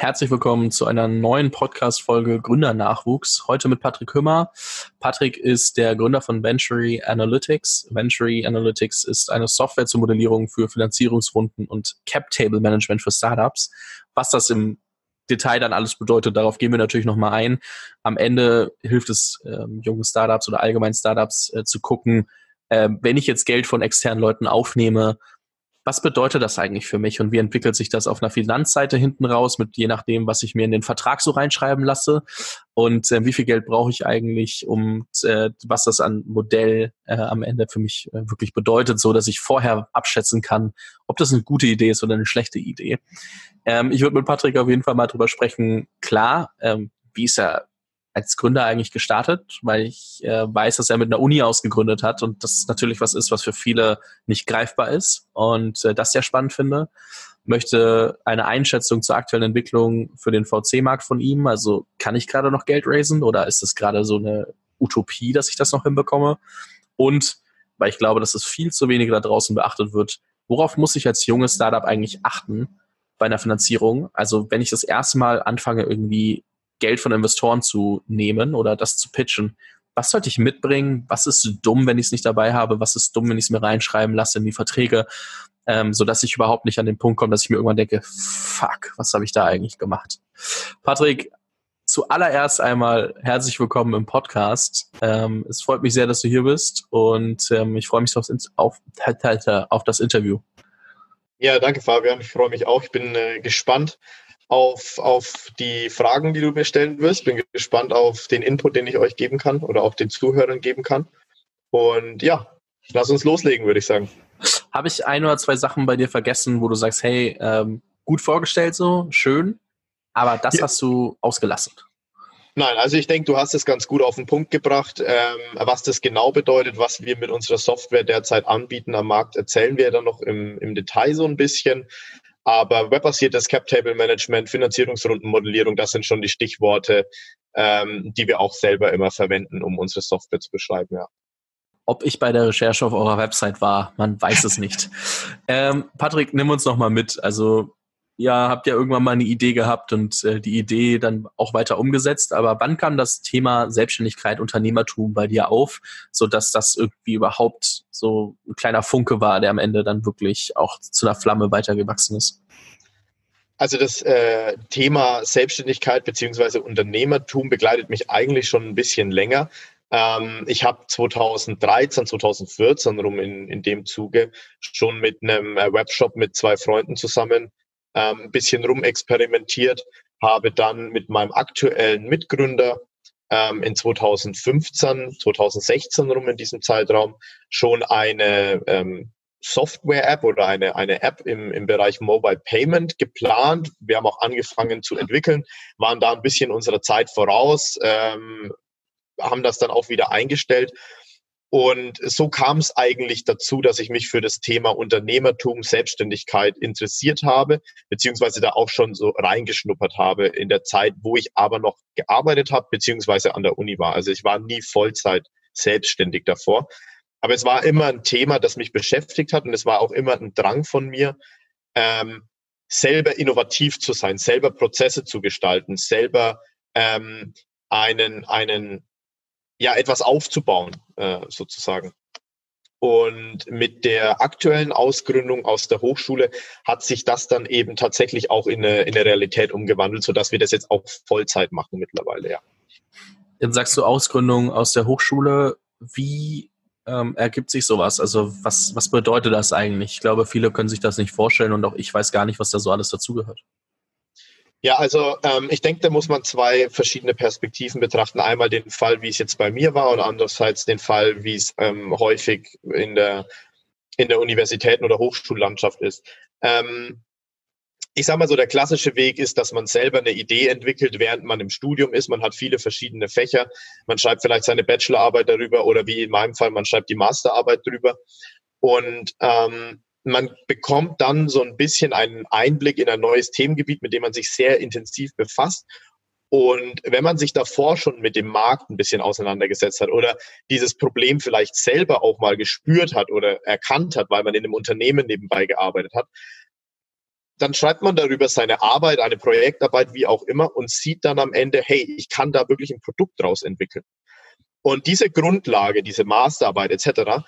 Herzlich willkommen zu einer neuen Podcast-Folge Gründernachwuchs. Heute mit Patrick Hümmer. Patrick ist der Gründer von Ventury Analytics. Ventury Analytics ist eine Software zur Modellierung für Finanzierungsrunden und Cap-Table-Management für Startups. Was das im Detail dann alles bedeutet, darauf gehen wir natürlich nochmal ein. Am Ende hilft es ähm, jungen Startups oder allgemein Startups äh, zu gucken, äh, wenn ich jetzt Geld von externen Leuten aufnehme, was bedeutet das eigentlich für mich und wie entwickelt sich das auf einer Finanzseite hinten raus, mit je nachdem, was ich mir in den Vertrag so reinschreiben lasse und äh, wie viel Geld brauche ich eigentlich, um äh, was das an Modell äh, am Ende für mich äh, wirklich bedeutet, so dass ich vorher abschätzen kann, ob das eine gute Idee ist oder eine schlechte Idee. Ähm, ich würde mit Patrick auf jeden Fall mal drüber sprechen. Klar, ähm, wie ist er als Gründer eigentlich gestartet, weil ich äh, weiß, dass er mit einer Uni ausgegründet hat und das natürlich was ist, was für viele nicht greifbar ist und äh, das sehr spannend finde. Möchte eine Einschätzung zur aktuellen Entwicklung für den VC-Markt von ihm. Also kann ich gerade noch Geld raisen oder ist es gerade so eine Utopie, dass ich das noch hinbekomme? Und weil ich glaube, dass es viel zu wenig da draußen beachtet wird, worauf muss ich als junges Startup eigentlich achten bei einer Finanzierung? Also wenn ich das erste Mal anfange, irgendwie Geld von Investoren zu nehmen oder das zu pitchen. Was sollte ich mitbringen? Was ist dumm, wenn ich es nicht dabei habe? Was ist dumm, wenn ich es mir reinschreiben lasse in die Verträge? Ähm, so dass ich überhaupt nicht an den Punkt komme, dass ich mir irgendwann denke, fuck, was habe ich da eigentlich gemacht? Patrick, zuallererst einmal herzlich willkommen im Podcast. Ähm, es freut mich sehr, dass du hier bist und ähm, ich freue mich auf, auf, auf, das Interview. Ja, danke Fabian. Ich freue mich auch. Ich bin äh, gespannt, auf, auf die Fragen, die du mir stellen wirst. Bin gespannt auf den Input, den ich euch geben kann oder auch den Zuhörern geben kann. Und ja, lass uns loslegen, würde ich sagen. Habe ich ein oder zwei Sachen bei dir vergessen, wo du sagst, hey, ähm, gut vorgestellt so, schön, aber das ja. hast du ausgelassen? Nein, also ich denke, du hast es ganz gut auf den Punkt gebracht. Ähm, was das genau bedeutet, was wir mit unserer Software derzeit anbieten am Markt, erzählen wir dann noch im, im Detail so ein bisschen. Aber webbasiertes Cap-Table-Management, Finanzierungsrundenmodellierung, das sind schon die Stichworte, ähm, die wir auch selber immer verwenden, um unsere Software zu beschreiben, ja. Ob ich bei der Recherche auf eurer Website war, man weiß es nicht. ähm, Patrick, nimm uns noch mal mit. Also ja, habt ja irgendwann mal eine Idee gehabt und äh, die Idee dann auch weiter umgesetzt. Aber wann kam das Thema Selbstständigkeit, Unternehmertum bei dir auf, so dass das irgendwie überhaupt so ein kleiner Funke war, der am Ende dann wirklich auch zu einer Flamme weitergewachsen ist? Also das äh, Thema Selbstständigkeit beziehungsweise Unternehmertum begleitet mich eigentlich schon ein bisschen länger. Ähm, ich habe 2013, 2014 rum in, in dem Zuge schon mit einem äh, Webshop mit zwei Freunden zusammen ähm, ein bisschen rumexperimentiert, habe dann mit meinem aktuellen Mitgründer ähm, in 2015, 2016 rum in diesem Zeitraum schon eine ähm, Software-App oder eine, eine App im, im Bereich Mobile Payment geplant. Wir haben auch angefangen zu entwickeln, waren da ein bisschen unserer Zeit voraus, ähm, haben das dann auch wieder eingestellt und so kam es eigentlich dazu, dass ich mich für das Thema Unternehmertum, Selbstständigkeit interessiert habe, beziehungsweise da auch schon so reingeschnuppert habe in der Zeit, wo ich aber noch gearbeitet habe, beziehungsweise an der Uni war. Also ich war nie Vollzeit selbstständig davor. Aber es war immer ein Thema, das mich beschäftigt hat und es war auch immer ein Drang von mir, ähm, selber innovativ zu sein, selber Prozesse zu gestalten, selber ähm, einen, einen ja, etwas aufzubauen, äh, sozusagen. Und mit der aktuellen Ausgründung aus der Hochschule hat sich das dann eben tatsächlich auch in eine, in eine Realität umgewandelt, sodass wir das jetzt auch Vollzeit machen mittlerweile, ja. Jetzt sagst du Ausgründung aus der Hochschule. Wie ähm, ergibt sich sowas? Also was, was bedeutet das eigentlich? Ich glaube, viele können sich das nicht vorstellen und auch ich weiß gar nicht, was da so alles dazugehört. Ja, also ähm, ich denke, da muss man zwei verschiedene Perspektiven betrachten. Einmal den Fall, wie es jetzt bei mir war und andererseits den Fall, wie es ähm, häufig in der, in der Universitäten- oder Hochschullandschaft ist. Ähm, ich sage mal so, der klassische Weg ist, dass man selber eine Idee entwickelt, während man im Studium ist. Man hat viele verschiedene Fächer. Man schreibt vielleicht seine Bachelorarbeit darüber oder wie in meinem Fall, man schreibt die Masterarbeit darüber. Und ähm, man bekommt dann so ein bisschen einen Einblick in ein neues Themengebiet, mit dem man sich sehr intensiv befasst. Und wenn man sich davor schon mit dem Markt ein bisschen auseinandergesetzt hat oder dieses Problem vielleicht selber auch mal gespürt hat oder erkannt hat, weil man in einem Unternehmen nebenbei gearbeitet hat, dann schreibt man darüber seine Arbeit, eine Projektarbeit, wie auch immer, und sieht dann am Ende, hey, ich kann da wirklich ein Produkt draus entwickeln. Und diese Grundlage, diese Masterarbeit etc.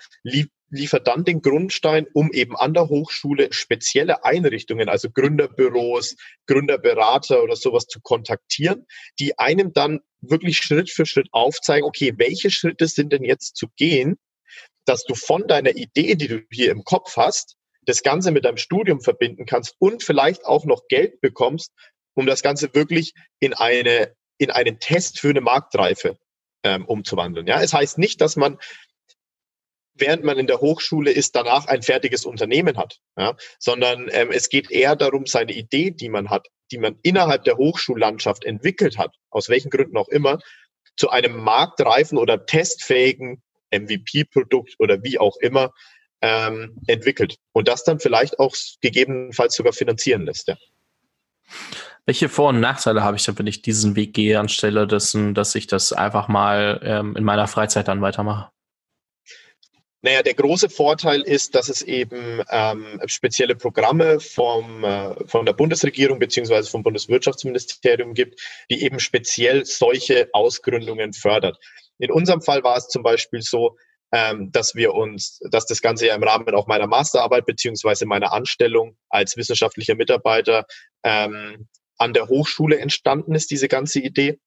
liefert dann den Grundstein, um eben an der Hochschule spezielle Einrichtungen, also Gründerbüros, Gründerberater oder sowas zu kontaktieren, die einem dann wirklich Schritt für Schritt aufzeigen, okay, welche Schritte sind denn jetzt zu gehen, dass du von deiner Idee, die du hier im Kopf hast, das Ganze mit deinem Studium verbinden kannst und vielleicht auch noch Geld bekommst, um das Ganze wirklich in eine in einen Test für eine Marktreife ähm, umzuwandeln. Ja, es heißt nicht, dass man während man in der Hochschule ist, danach ein fertiges Unternehmen hat, ja, sondern ähm, es geht eher darum, seine Idee, die man hat, die man innerhalb der Hochschullandschaft entwickelt hat, aus welchen Gründen auch immer, zu einem marktreifen oder testfähigen MVP-Produkt oder wie auch immer ähm, entwickelt und das dann vielleicht auch gegebenenfalls sogar finanzieren lässt. Ja. Welche Vor- und Nachteile habe ich denn, wenn ich diesen Weg gehe, anstelle dessen, dass ich das einfach mal ähm, in meiner Freizeit dann weitermache? Naja, der große Vorteil ist, dass es eben ähm, spezielle Programme vom, äh, von der Bundesregierung beziehungsweise vom Bundeswirtschaftsministerium gibt, die eben speziell solche Ausgründungen fördert. In unserem Fall war es zum Beispiel so, ähm, dass wir uns, dass das Ganze ja im Rahmen auch meiner Masterarbeit beziehungsweise meiner Anstellung als wissenschaftlicher Mitarbeiter ähm, an der Hochschule entstanden ist, diese ganze Idee.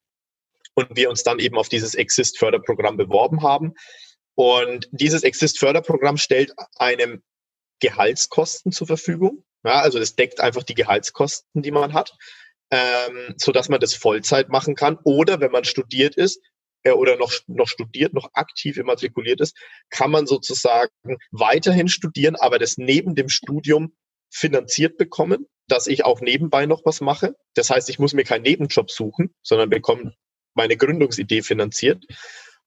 Und wir uns dann eben auf dieses Exist-Förderprogramm beworben haben. Und dieses Exist-Förderprogramm stellt einem Gehaltskosten zur Verfügung. Ja, also es deckt einfach die Gehaltskosten, die man hat, ähm, so dass man das Vollzeit machen kann. Oder wenn man studiert ist, äh, oder noch, noch studiert, noch aktiv immatrikuliert ist, kann man sozusagen weiterhin studieren, aber das neben dem Studium finanziert bekommen, dass ich auch nebenbei noch was mache. Das heißt, ich muss mir keinen Nebenjob suchen, sondern bekomme meine Gründungsidee finanziert.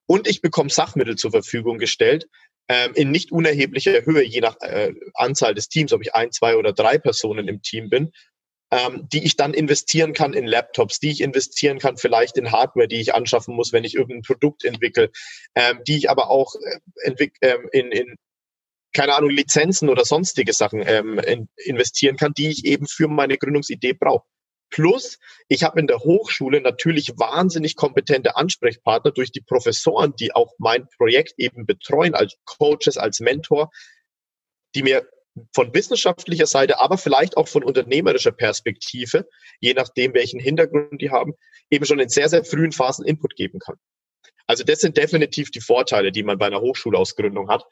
Und ich bekomme Sachmittel zur Verfügung gestellt, ähm, in nicht unerheblicher Höhe, je nach äh, Anzahl des Teams, ob ich ein, zwei oder drei Personen im Team bin, ähm, die ich dann investieren kann in Laptops, die ich investieren kann vielleicht in Hardware, die ich anschaffen muss, wenn ich irgendein Produkt entwickle, ähm, die ich aber auch äh, ähm, in, in keine Ahnung, Lizenzen oder sonstige Sachen ähm, in, investieren kann, die ich eben für meine Gründungsidee brauche. Plus, ich habe in der Hochschule natürlich wahnsinnig kompetente Ansprechpartner durch die Professoren, die auch mein Projekt eben betreuen, als Coaches, als Mentor, die mir von wissenschaftlicher Seite, aber vielleicht auch von unternehmerischer Perspektive, je nachdem, welchen Hintergrund die haben, eben schon in sehr, sehr frühen Phasen Input geben kann. Also das sind definitiv die Vorteile, die man bei einer Hochschulausgründung hat.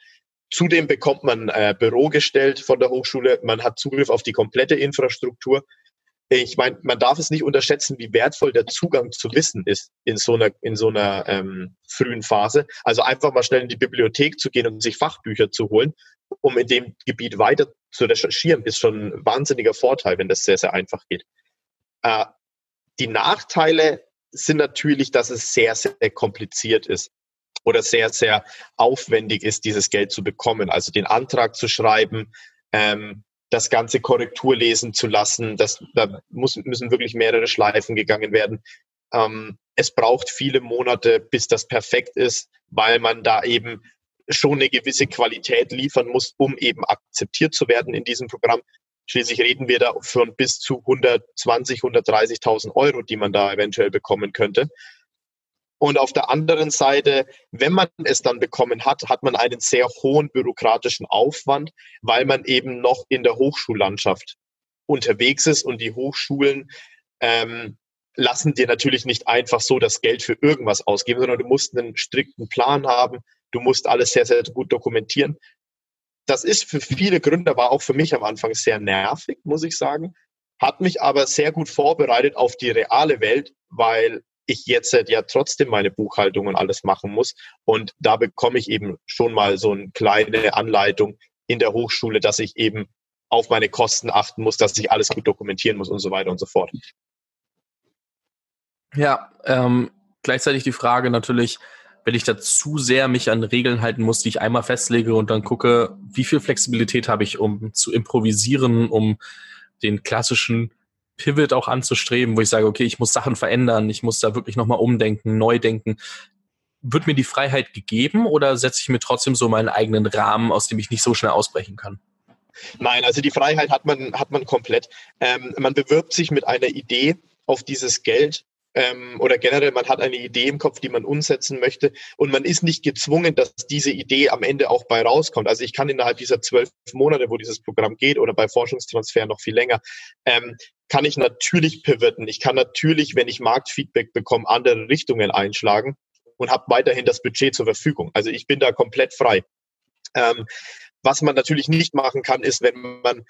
Zudem bekommt man äh, Büro gestellt von der Hochschule, man hat Zugriff auf die komplette Infrastruktur. Ich meine, man darf es nicht unterschätzen, wie wertvoll der Zugang zu Wissen ist in so einer, in so einer ähm, frühen Phase. Also einfach mal schnell in die Bibliothek zu gehen und sich Fachbücher zu holen um in dem Gebiet weiter zu recherchieren, ist schon ein wahnsinniger Vorteil, wenn das sehr, sehr einfach geht. Äh, die Nachteile sind natürlich, dass es sehr, sehr kompliziert ist oder sehr, sehr aufwendig ist, dieses Geld zu bekommen. Also den Antrag zu schreiben, ähm, das ganze Korrektur lesen zu lassen, das, da muss, müssen wirklich mehrere Schleifen gegangen werden. Ähm, es braucht viele Monate, bis das perfekt ist, weil man da eben schon eine gewisse Qualität liefern muss, um eben akzeptiert zu werden in diesem Programm. Schließlich reden wir da von bis zu 120, 130.000 Euro, die man da eventuell bekommen könnte. Und auf der anderen Seite, wenn man es dann bekommen hat, hat man einen sehr hohen bürokratischen Aufwand, weil man eben noch in der Hochschullandschaft unterwegs ist und die Hochschulen ähm, lassen dir natürlich nicht einfach so das Geld für irgendwas ausgeben, sondern du musst einen strikten Plan haben, Du musst alles sehr, sehr gut dokumentieren. Das ist für viele Gründer, war auch für mich am Anfang sehr nervig, muss ich sagen. Hat mich aber sehr gut vorbereitet auf die reale Welt, weil ich jetzt ja trotzdem meine Buchhaltung und alles machen muss. Und da bekomme ich eben schon mal so eine kleine Anleitung in der Hochschule, dass ich eben auf meine Kosten achten muss, dass ich alles gut dokumentieren muss und so weiter und so fort. Ja, ähm, gleichzeitig die Frage natürlich, wenn ich da zu sehr mich an Regeln halten muss, die ich einmal festlege und dann gucke, wie viel Flexibilität habe ich, um zu improvisieren, um den klassischen Pivot auch anzustreben, wo ich sage, okay, ich muss Sachen verändern, ich muss da wirklich nochmal umdenken, neu denken. Wird mir die Freiheit gegeben oder setze ich mir trotzdem so meinen eigenen Rahmen, aus dem ich nicht so schnell ausbrechen kann? Nein, also die Freiheit hat man, hat man komplett. Ähm, man bewirbt sich mit einer Idee auf dieses Geld ähm, oder generell man hat eine Idee im Kopf, die man umsetzen möchte und man ist nicht gezwungen, dass diese Idee am Ende auch bei rauskommt. Also ich kann innerhalb dieser zwölf Monate, wo dieses Programm geht oder bei Forschungstransfer noch viel länger, ähm, kann ich natürlich pivoten. Ich kann natürlich, wenn ich Marktfeedback bekomme, andere Richtungen einschlagen und habe weiterhin das Budget zur Verfügung. Also ich bin da komplett frei. Ähm, was man natürlich nicht machen kann, ist, wenn man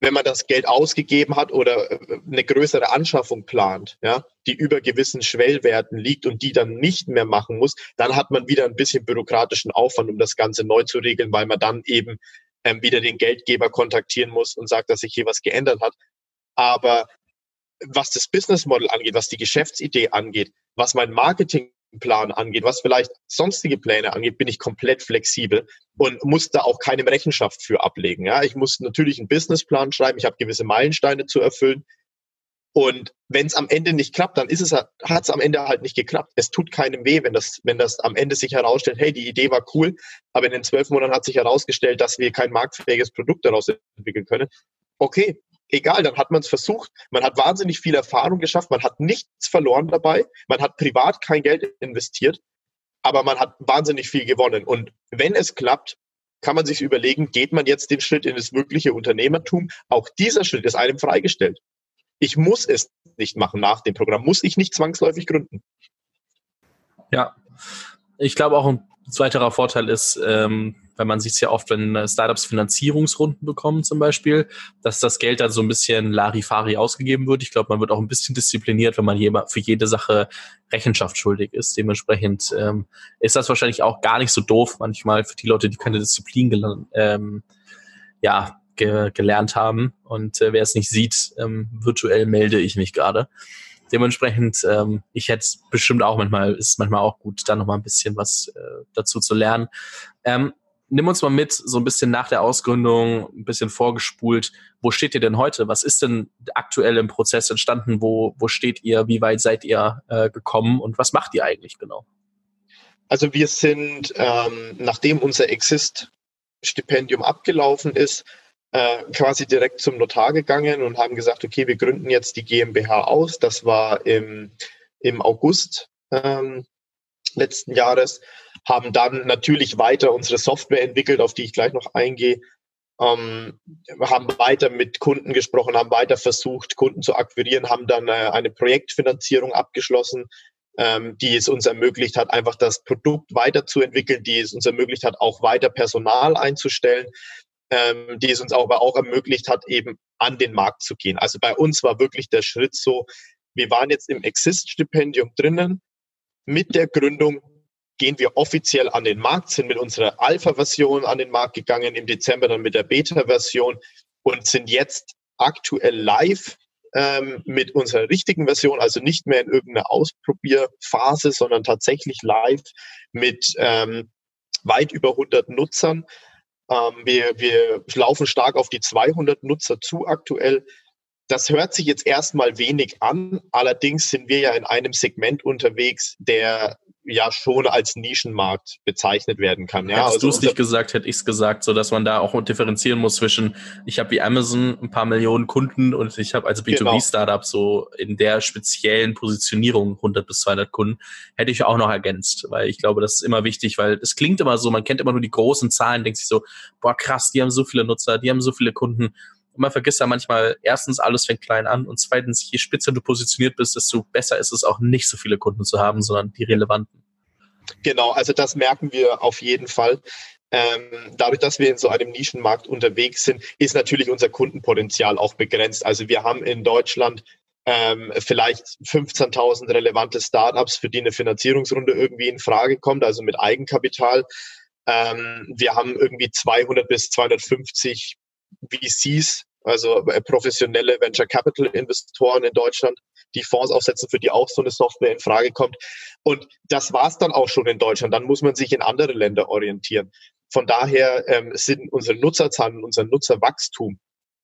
wenn man das Geld ausgegeben hat oder äh, eine größere Anschaffung plant, ja, die über gewissen Schwellwerten liegt und die dann nicht mehr machen muss, dann hat man wieder ein bisschen bürokratischen Aufwand, um das Ganze neu zu regeln, weil man dann eben ähm, wieder den Geldgeber kontaktieren muss und sagt, dass sich hier was geändert hat. Aber was das Business Model angeht, was die Geschäftsidee angeht, was mein Marketing Plan angeht, was vielleicht sonstige Pläne angeht, bin ich komplett flexibel und muss da auch keine Rechenschaft für ablegen. Ja, ich muss natürlich einen Businessplan schreiben, ich habe gewisse Meilensteine zu erfüllen. Und wenn es am Ende nicht klappt, dann ist es, hat es am Ende halt nicht geklappt. Es tut keinem weh, wenn das, wenn das am Ende sich herausstellt, hey, die Idee war cool, aber in den zwölf Monaten hat sich herausgestellt, dass wir kein marktfähiges Produkt daraus entwickeln können. Okay, egal, dann hat man es versucht. Man hat wahnsinnig viel Erfahrung geschafft, man hat nichts verloren dabei, man hat privat kein Geld investiert, aber man hat wahnsinnig viel gewonnen. Und wenn es klappt, kann man sich überlegen, geht man jetzt den Schritt in das wirkliche Unternehmertum? Auch dieser Schritt ist einem freigestellt. Ich muss es nicht machen nach dem Programm, muss ich nicht zwangsläufig gründen. Ja, ich glaube auch ein zweiterer Vorteil ist, ähm, weil man sieht es ja oft, wenn äh, Startups Finanzierungsrunden bekommen zum Beispiel, dass das Geld dann so ein bisschen Larifari ausgegeben wird. Ich glaube, man wird auch ein bisschen diszipliniert, wenn man für jede Sache Rechenschaft schuldig ist. Dementsprechend ähm, ist das wahrscheinlich auch gar nicht so doof manchmal für die Leute, die keine Disziplin gelernt, ähm, ja, ge gelernt haben. Und äh, wer es nicht sieht, ähm, virtuell melde ich mich gerade. Dementsprechend, ähm, ich hätte bestimmt auch manchmal, ist manchmal auch gut, da nochmal ein bisschen was äh, dazu zu lernen. Ähm, nimm uns mal mit, so ein bisschen nach der Ausgründung, ein bisschen vorgespult. Wo steht ihr denn heute? Was ist denn aktuell im Prozess entstanden? Wo, wo steht ihr? Wie weit seid ihr äh, gekommen? Und was macht ihr eigentlich genau? Also wir sind, ähm, nachdem unser Exist-Stipendium abgelaufen ist, äh, quasi direkt zum Notar gegangen und haben gesagt, okay, wir gründen jetzt die GmbH aus. Das war im, im August ähm, letzten Jahres haben dann natürlich weiter unsere Software entwickelt, auf die ich gleich noch eingehe, ähm, haben weiter mit Kunden gesprochen, haben weiter versucht, Kunden zu akquirieren, haben dann äh, eine Projektfinanzierung abgeschlossen, ähm, die es uns ermöglicht hat, einfach das Produkt weiterzuentwickeln, die es uns ermöglicht hat, auch weiter Personal einzustellen, ähm, die es uns aber auch ermöglicht hat, eben an den Markt zu gehen. Also bei uns war wirklich der Schritt so, wir waren jetzt im Exist-Stipendium drinnen mit der Gründung gehen wir offiziell an den Markt, sind mit unserer Alpha-Version an den Markt gegangen, im Dezember dann mit der Beta-Version und sind jetzt aktuell live ähm, mit unserer richtigen Version, also nicht mehr in irgendeiner Ausprobierphase, sondern tatsächlich live mit ähm, weit über 100 Nutzern. Ähm, wir, wir laufen stark auf die 200 Nutzer zu aktuell. Das hört sich jetzt erstmal wenig an. Allerdings sind wir ja in einem Segment unterwegs, der ja schon als Nischenmarkt bezeichnet werden kann. Ja, Hättest also du es nicht gesagt, hätte ich es gesagt, so dass man da auch differenzieren muss zwischen, ich habe wie Amazon ein paar Millionen Kunden und ich habe als B2B-Startup genau. so in der speziellen Positionierung 100 bis 200 Kunden, hätte ich auch noch ergänzt, weil ich glaube, das ist immer wichtig, weil es klingt immer so, man kennt immer nur die großen Zahlen, denkt sich so, boah krass, die haben so viele Nutzer, die haben so viele Kunden und man vergisst ja manchmal, erstens, alles fängt klein an und zweitens, je spitzer du positioniert bist, desto besser ist es auch nicht so viele Kunden zu haben, sondern die relevanten. Genau, also das merken wir auf jeden Fall. Ähm, dadurch, dass wir in so einem Nischenmarkt unterwegs sind, ist natürlich unser Kundenpotenzial auch begrenzt. Also wir haben in Deutschland ähm, vielleicht 15.000 relevante Startups, für die eine Finanzierungsrunde irgendwie in Frage kommt, also mit Eigenkapital. Ähm, wir haben irgendwie 200 bis 250 VCs, also äh, professionelle Venture Capital Investoren in Deutschland, die Fonds aufsetzen, für die auch so eine Software in Frage kommt. Und das war's dann auch schon in Deutschland. Dann muss man sich in andere Länder orientieren. Von daher ähm, sind unsere Nutzerzahlen, unser Nutzerwachstum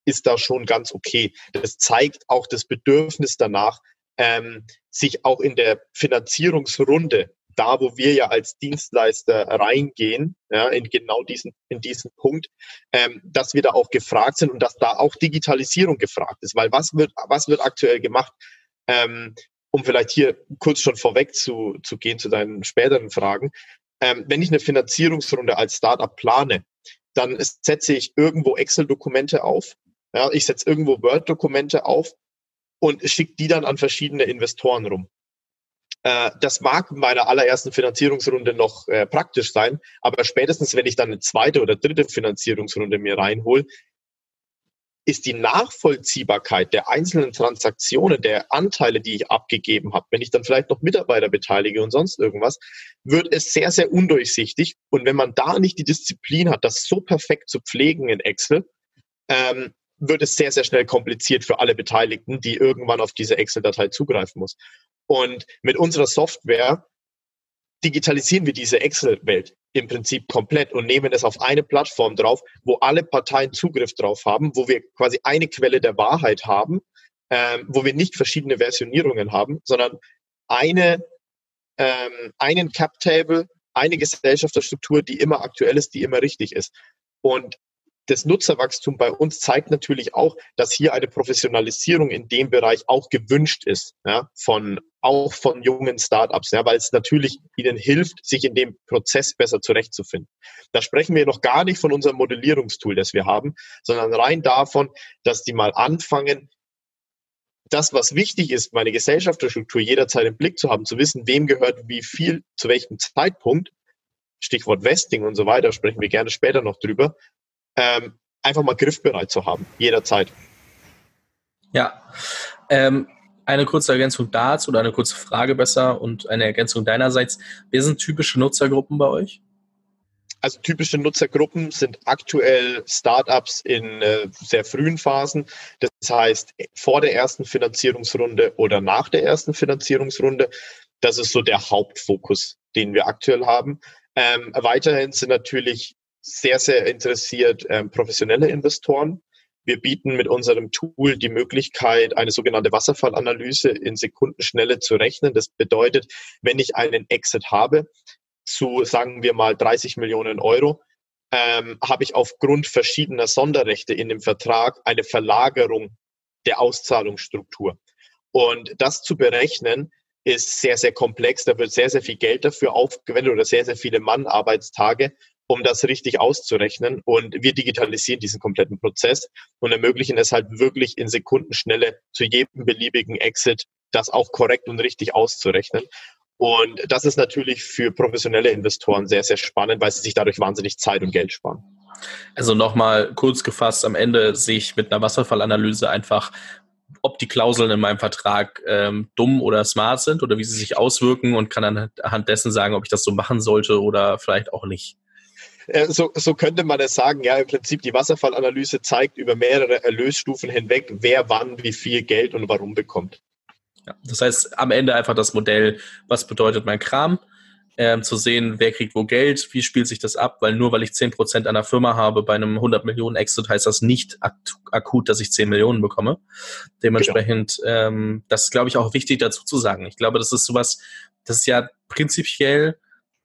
ist da schon ganz okay. Das zeigt auch das Bedürfnis danach, ähm, sich auch in der Finanzierungsrunde da, wo wir ja als Dienstleister reingehen, ja, in genau diesen, in diesen Punkt, ähm, dass wir da auch gefragt sind und dass da auch Digitalisierung gefragt ist. Weil was wird, was wird aktuell gemacht? Ähm, um vielleicht hier kurz schon vorweg zu, zu gehen zu deinen späteren Fragen. Ähm, wenn ich eine Finanzierungsrunde als Startup plane, dann setze ich irgendwo Excel-Dokumente auf. Ja, ich setze irgendwo Word-Dokumente auf und schicke die dann an verschiedene Investoren rum. Äh, das mag in meiner allerersten Finanzierungsrunde noch äh, praktisch sein, aber spätestens, wenn ich dann eine zweite oder dritte Finanzierungsrunde mir reinhole, ist die Nachvollziehbarkeit der einzelnen Transaktionen, der Anteile, die ich abgegeben habe, wenn ich dann vielleicht noch Mitarbeiter beteilige und sonst irgendwas, wird es sehr, sehr undurchsichtig. Und wenn man da nicht die Disziplin hat, das so perfekt zu pflegen in Excel, ähm, wird es sehr, sehr schnell kompliziert für alle Beteiligten, die irgendwann auf diese Excel-Datei zugreifen muss. Und mit unserer Software digitalisieren wir diese Excel-Welt im Prinzip komplett und nehmen es auf eine Plattform drauf, wo alle Parteien Zugriff drauf haben, wo wir quasi eine Quelle der Wahrheit haben, ähm, wo wir nicht verschiedene Versionierungen haben, sondern eine, ähm, einen Cap-Table, eine Gesellschafterstruktur, die immer aktuell ist, die immer richtig ist. Und das Nutzerwachstum bei uns zeigt natürlich auch, dass hier eine Professionalisierung in dem Bereich auch gewünscht ist, ja, von, auch von jungen Startups, ja, weil es natürlich ihnen hilft, sich in dem Prozess besser zurechtzufinden. Da sprechen wir noch gar nicht von unserem Modellierungstool, das wir haben, sondern rein davon, dass die mal anfangen, das, was wichtig ist, meine Gesellschaftsstruktur jederzeit im Blick zu haben, zu wissen, wem gehört wie viel, zu welchem Zeitpunkt, Stichwort Vesting und so weiter, sprechen wir gerne später noch drüber, ähm, einfach mal griffbereit zu haben, jederzeit. Ja, ähm, eine kurze Ergänzung dazu oder eine kurze Frage besser und eine Ergänzung deinerseits. Wer sind typische Nutzergruppen bei euch? Also typische Nutzergruppen sind aktuell Startups in äh, sehr frühen Phasen. Das heißt, vor der ersten Finanzierungsrunde oder nach der ersten Finanzierungsrunde. Das ist so der Hauptfokus, den wir aktuell haben. Ähm, weiterhin sind natürlich sehr, sehr interessiert ähm, professionelle Investoren. Wir bieten mit unserem Tool die Möglichkeit, eine sogenannte Wasserfallanalyse in Sekundenschnelle zu rechnen. Das bedeutet, wenn ich einen Exit habe zu, sagen wir mal, 30 Millionen Euro, ähm, habe ich aufgrund verschiedener Sonderrechte in dem Vertrag eine Verlagerung der Auszahlungsstruktur. Und das zu berechnen, ist sehr, sehr komplex. Da wird sehr, sehr viel Geld dafür aufgewendet oder sehr, sehr viele Mannarbeitstage um das richtig auszurechnen. Und wir digitalisieren diesen kompletten Prozess und ermöglichen es halt wirklich in Sekundenschnelle zu jedem beliebigen Exit das auch korrekt und richtig auszurechnen. Und das ist natürlich für professionelle Investoren sehr, sehr spannend, weil sie sich dadurch wahnsinnig Zeit und Geld sparen. Also nochmal kurz gefasst, am Ende sehe ich mit einer Wasserfallanalyse einfach, ob die Klauseln in meinem Vertrag ähm, dumm oder smart sind oder wie sie sich auswirken und kann anhand dessen sagen, ob ich das so machen sollte oder vielleicht auch nicht. Äh, so, so könnte man es sagen. Ja, im Prinzip die Wasserfallanalyse zeigt über mehrere Erlösstufen hinweg, wer wann wie viel Geld und warum bekommt. Ja, das heißt, am Ende einfach das Modell, was bedeutet mein Kram, ähm, zu sehen, wer kriegt wo Geld, wie spielt sich das ab, weil nur weil ich 10% einer Firma habe bei einem 100 Millionen Exit, heißt das nicht akut, dass ich 10 Millionen bekomme. Dementsprechend, genau. ähm, das ist, glaube ich, auch wichtig dazu zu sagen. Ich glaube, das ist sowas, das ist ja prinzipiell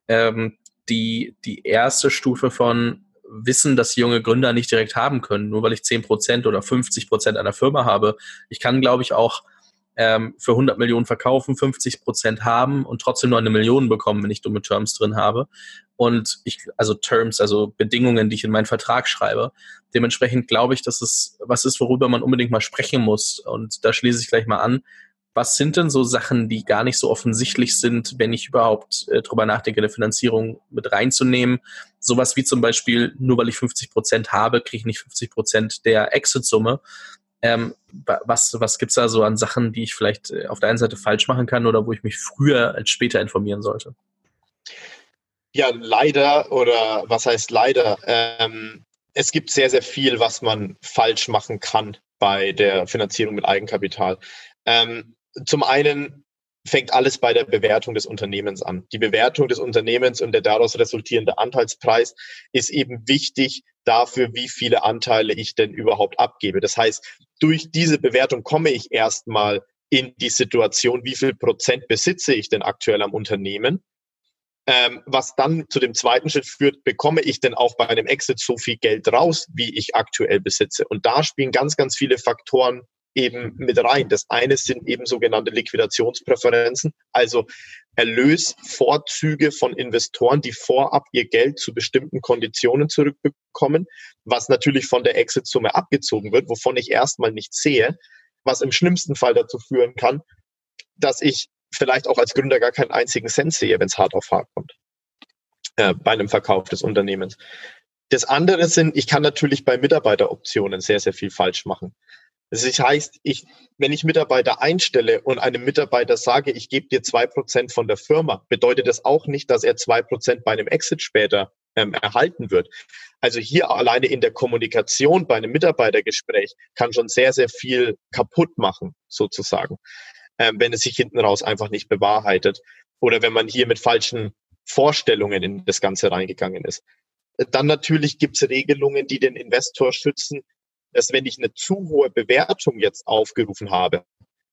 ähm, die, die erste Stufe von Wissen, dass junge Gründer nicht direkt haben können, nur weil ich 10% oder 50% einer Firma habe. Ich kann, glaube ich, auch ähm, für 100 Millionen verkaufen, 50% haben und trotzdem nur eine Million bekommen, wenn ich dumme Terms drin habe. Und ich, also Terms, also Bedingungen, die ich in meinen Vertrag schreibe. Dementsprechend glaube ich, dass es was ist, worüber man unbedingt mal sprechen muss. Und da schließe ich gleich mal an was sind denn so Sachen, die gar nicht so offensichtlich sind, wenn ich überhaupt äh, drüber nachdenke, eine Finanzierung mit reinzunehmen? Sowas wie zum Beispiel, nur weil ich 50 Prozent habe, kriege ich nicht 50 Prozent der Exit-Summe. Ähm, was was gibt's da so an Sachen, die ich vielleicht äh, auf der einen Seite falsch machen kann oder wo ich mich früher als später informieren sollte? Ja, leider oder was heißt leider? Ähm, es gibt sehr, sehr viel, was man falsch machen kann bei der Finanzierung mit Eigenkapital. Ähm, zum einen fängt alles bei der Bewertung des Unternehmens an. Die Bewertung des Unternehmens und der daraus resultierende Anteilspreis ist eben wichtig dafür, wie viele Anteile ich denn überhaupt abgebe. Das heißt, durch diese Bewertung komme ich erstmal in die Situation, wie viel Prozent besitze ich denn aktuell am Unternehmen Ähm, was dann zu dem zweiten Schritt führt, bekomme ich denn auch bei einem Exit so viel Geld raus, wie ich aktuell besitze? Und da spielen ganz, ganz viele Faktoren eben mit rein. Das eine sind eben sogenannte Liquidationspräferenzen, also Erlösvorzüge von Investoren, die vorab ihr Geld zu bestimmten Konditionen zurückbekommen, was natürlich von der Exit-Summe abgezogen wird, wovon ich erstmal nicht sehe, was im schlimmsten Fall dazu führen kann, dass ich vielleicht auch als Gründer gar keinen einzigen Cent sehe, wenn es hart auf hart kommt äh, bei einem Verkauf des Unternehmens. Das andere sind, ich kann natürlich bei Mitarbeiteroptionen sehr, sehr viel falsch machen. Das heißt, ich, wenn ich Mitarbeiter einstelle und einem Mitarbeiter sage, ich gebe dir zwei Prozent von der Firma, bedeutet das auch nicht, dass er zwei Prozent bei einem Exit später ähm, erhalten wird. Also hier alleine in der Kommunikation bei einem Mitarbeitergespräch kann schon sehr, sehr viel kaputt machen, sozusagen, ähm, wenn es sich hinten raus einfach nicht bewahrheitet oder wenn man hier mit falschen Vorstellungen in das Ganze reingegangen ist. Dann natürlich gibt es Regelungen, die den Investor schützen, dass wenn ich eine zu hohe Bewertung jetzt aufgerufen habe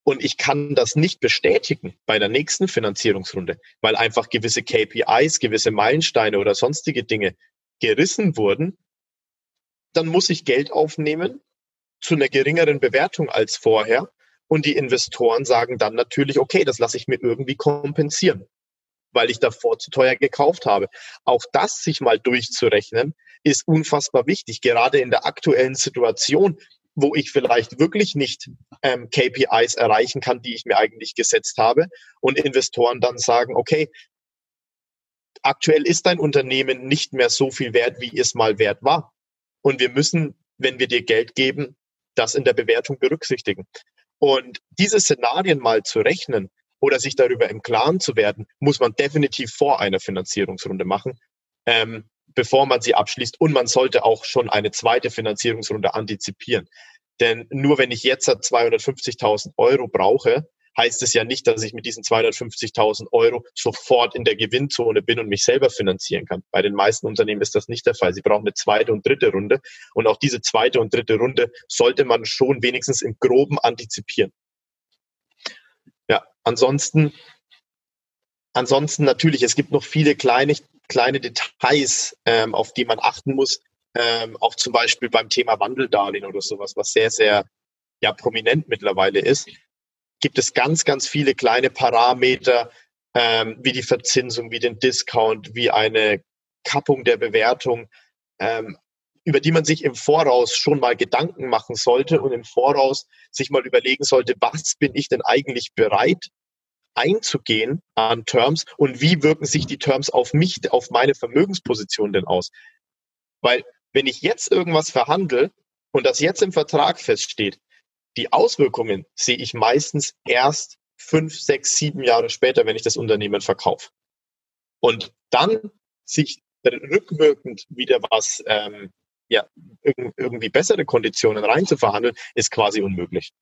und ich kann das nicht bestätigen bei der nächsten Finanzierungsrunde, weil einfach gewisse KPIs, gewisse Meilensteine oder sonstige Dinge gerissen wurden, dann muss ich Geld aufnehmen zu einer geringeren Bewertung als vorher. Und die Investoren sagen dann natürlich, okay, das lasse ich mir irgendwie kompensieren weil ich davor zu teuer gekauft habe. Auch das sich mal durchzurechnen, ist unfassbar wichtig, gerade in der aktuellen Situation, wo ich vielleicht wirklich nicht ähm, KPIs erreichen kann, die ich mir eigentlich gesetzt habe und Investoren dann sagen, okay, aktuell ist dein Unternehmen nicht mehr so viel wert, wie es mal wert war. Und wir müssen, wenn wir dir Geld geben, das in der Bewertung berücksichtigen. Und diese Szenarien mal zu rechnen, oder sich darüber im Klaren zu werden, muss man definitiv vor einer Finanzierungsrunde machen, ähm, bevor man sie abschließt. Und man sollte auch schon eine zweite Finanzierungsrunde antizipieren. Denn nur wenn ich jetzt 250.000 Euro brauche, heißt es ja nicht, dass ich mit diesen 250.000 Euro sofort in der Gewinnzone bin und mich selber finanzieren kann. Bei den meisten Unternehmen ist das nicht der Fall. Sie brauchen eine zweite und dritte Runde. Und auch diese zweite und dritte Runde sollte man schon wenigstens im Groben antizipieren. Ja, ansonsten, ansonsten natürlich, es gibt noch viele kleine, kleine Details, ähm, auf die man achten muss. Ähm, auch zum Beispiel beim Thema Wandeldarlehen oder sowas, was sehr, sehr ja, prominent mittlerweile ist, gibt es ganz, ganz viele kleine Parameter, ähm, wie die Verzinsung, wie den Discount, wie eine Kappung der Bewertung, ähm, über die man sich im Voraus schon mal Gedanken machen sollte und im Voraus sich mal überlegen sollte, was bin ich denn eigentlich bereit einzugehen an Terms und wie wirken sich die Terms auf mich, auf meine Vermögensposition denn aus? Weil wenn ich jetzt irgendwas verhandle und das jetzt im Vertrag feststeht, die Auswirkungen sehe ich meistens erst fünf, sechs, sieben Jahre später, wenn ich das Unternehmen verkaufe. Und dann sich rückwirkend wieder was ähm, ja, irgendwie bessere Konditionen reinzuverhandeln, ist quasi unmöglich.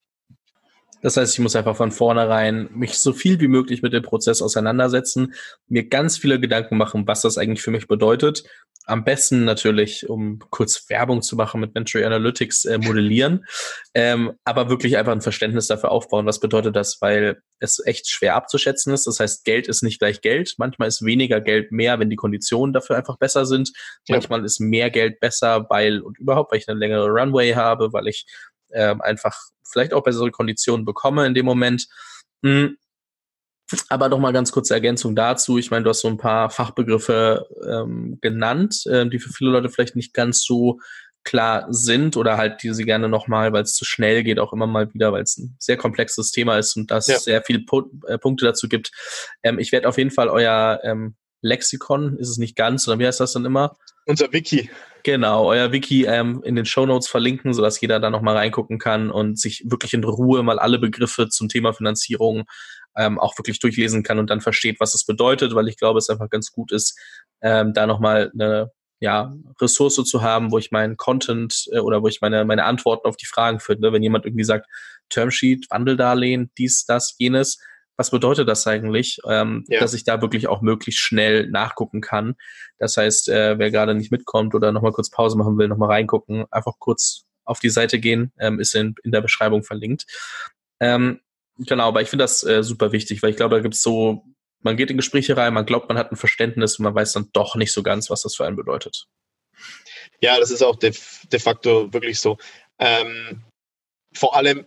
Das heißt, ich muss einfach von vornherein mich so viel wie möglich mit dem Prozess auseinandersetzen, mir ganz viele Gedanken machen, was das eigentlich für mich bedeutet am besten natürlich, um kurz Werbung zu machen mit Venture Analytics, äh, modellieren, ähm, aber wirklich einfach ein Verständnis dafür aufbauen. Was bedeutet das? Weil es echt schwer abzuschätzen ist. Das heißt, Geld ist nicht gleich Geld. Manchmal ist weniger Geld mehr, wenn die Konditionen dafür einfach besser sind. Ja. Manchmal ist mehr Geld besser, weil und überhaupt, weil ich eine längere Runway habe, weil ich ähm, einfach vielleicht auch bessere Konditionen bekomme in dem Moment. Mhm aber noch mal ganz kurze Ergänzung dazu. Ich meine, du hast so ein paar Fachbegriffe ähm, genannt, äh, die für viele Leute vielleicht nicht ganz so klar sind oder halt die sie gerne nochmal, weil es zu schnell geht, auch immer mal wieder, weil es ein sehr komplexes Thema ist und das ja. sehr viele Pu äh, Punkte dazu gibt. Ähm, ich werde auf jeden Fall euer ähm, Lexikon, ist es nicht ganz, oder wie heißt das dann immer? Unser Wiki. Genau, euer Wiki ähm, in den Show Notes verlinken, sodass jeder da nochmal reingucken kann und sich wirklich in Ruhe mal alle Begriffe zum Thema Finanzierung ähm, auch wirklich durchlesen kann und dann versteht, was es bedeutet, weil ich glaube, es einfach ganz gut ist, ähm, da nochmal eine ja, Ressource zu haben, wo ich meinen Content äh, oder wo ich meine, meine Antworten auf die Fragen finde. Wenn jemand irgendwie sagt, Termsheet, Wandeldarlehen, dies, das, jenes, was bedeutet das eigentlich, ähm, ja. dass ich da wirklich auch möglichst schnell nachgucken kann. Das heißt, äh, wer gerade nicht mitkommt oder nochmal kurz Pause machen will, nochmal reingucken, einfach kurz auf die Seite gehen, ähm, ist in, in der Beschreibung verlinkt. Ähm, genau, aber ich finde das äh, super wichtig, weil ich glaube, da gibt es so man geht in Gespräche rein, man glaubt, man hat ein Verständnis und man weiß dann doch nicht so ganz, was das für einen bedeutet. Ja, das ist auch de, de facto wirklich so. Ähm, vor allem,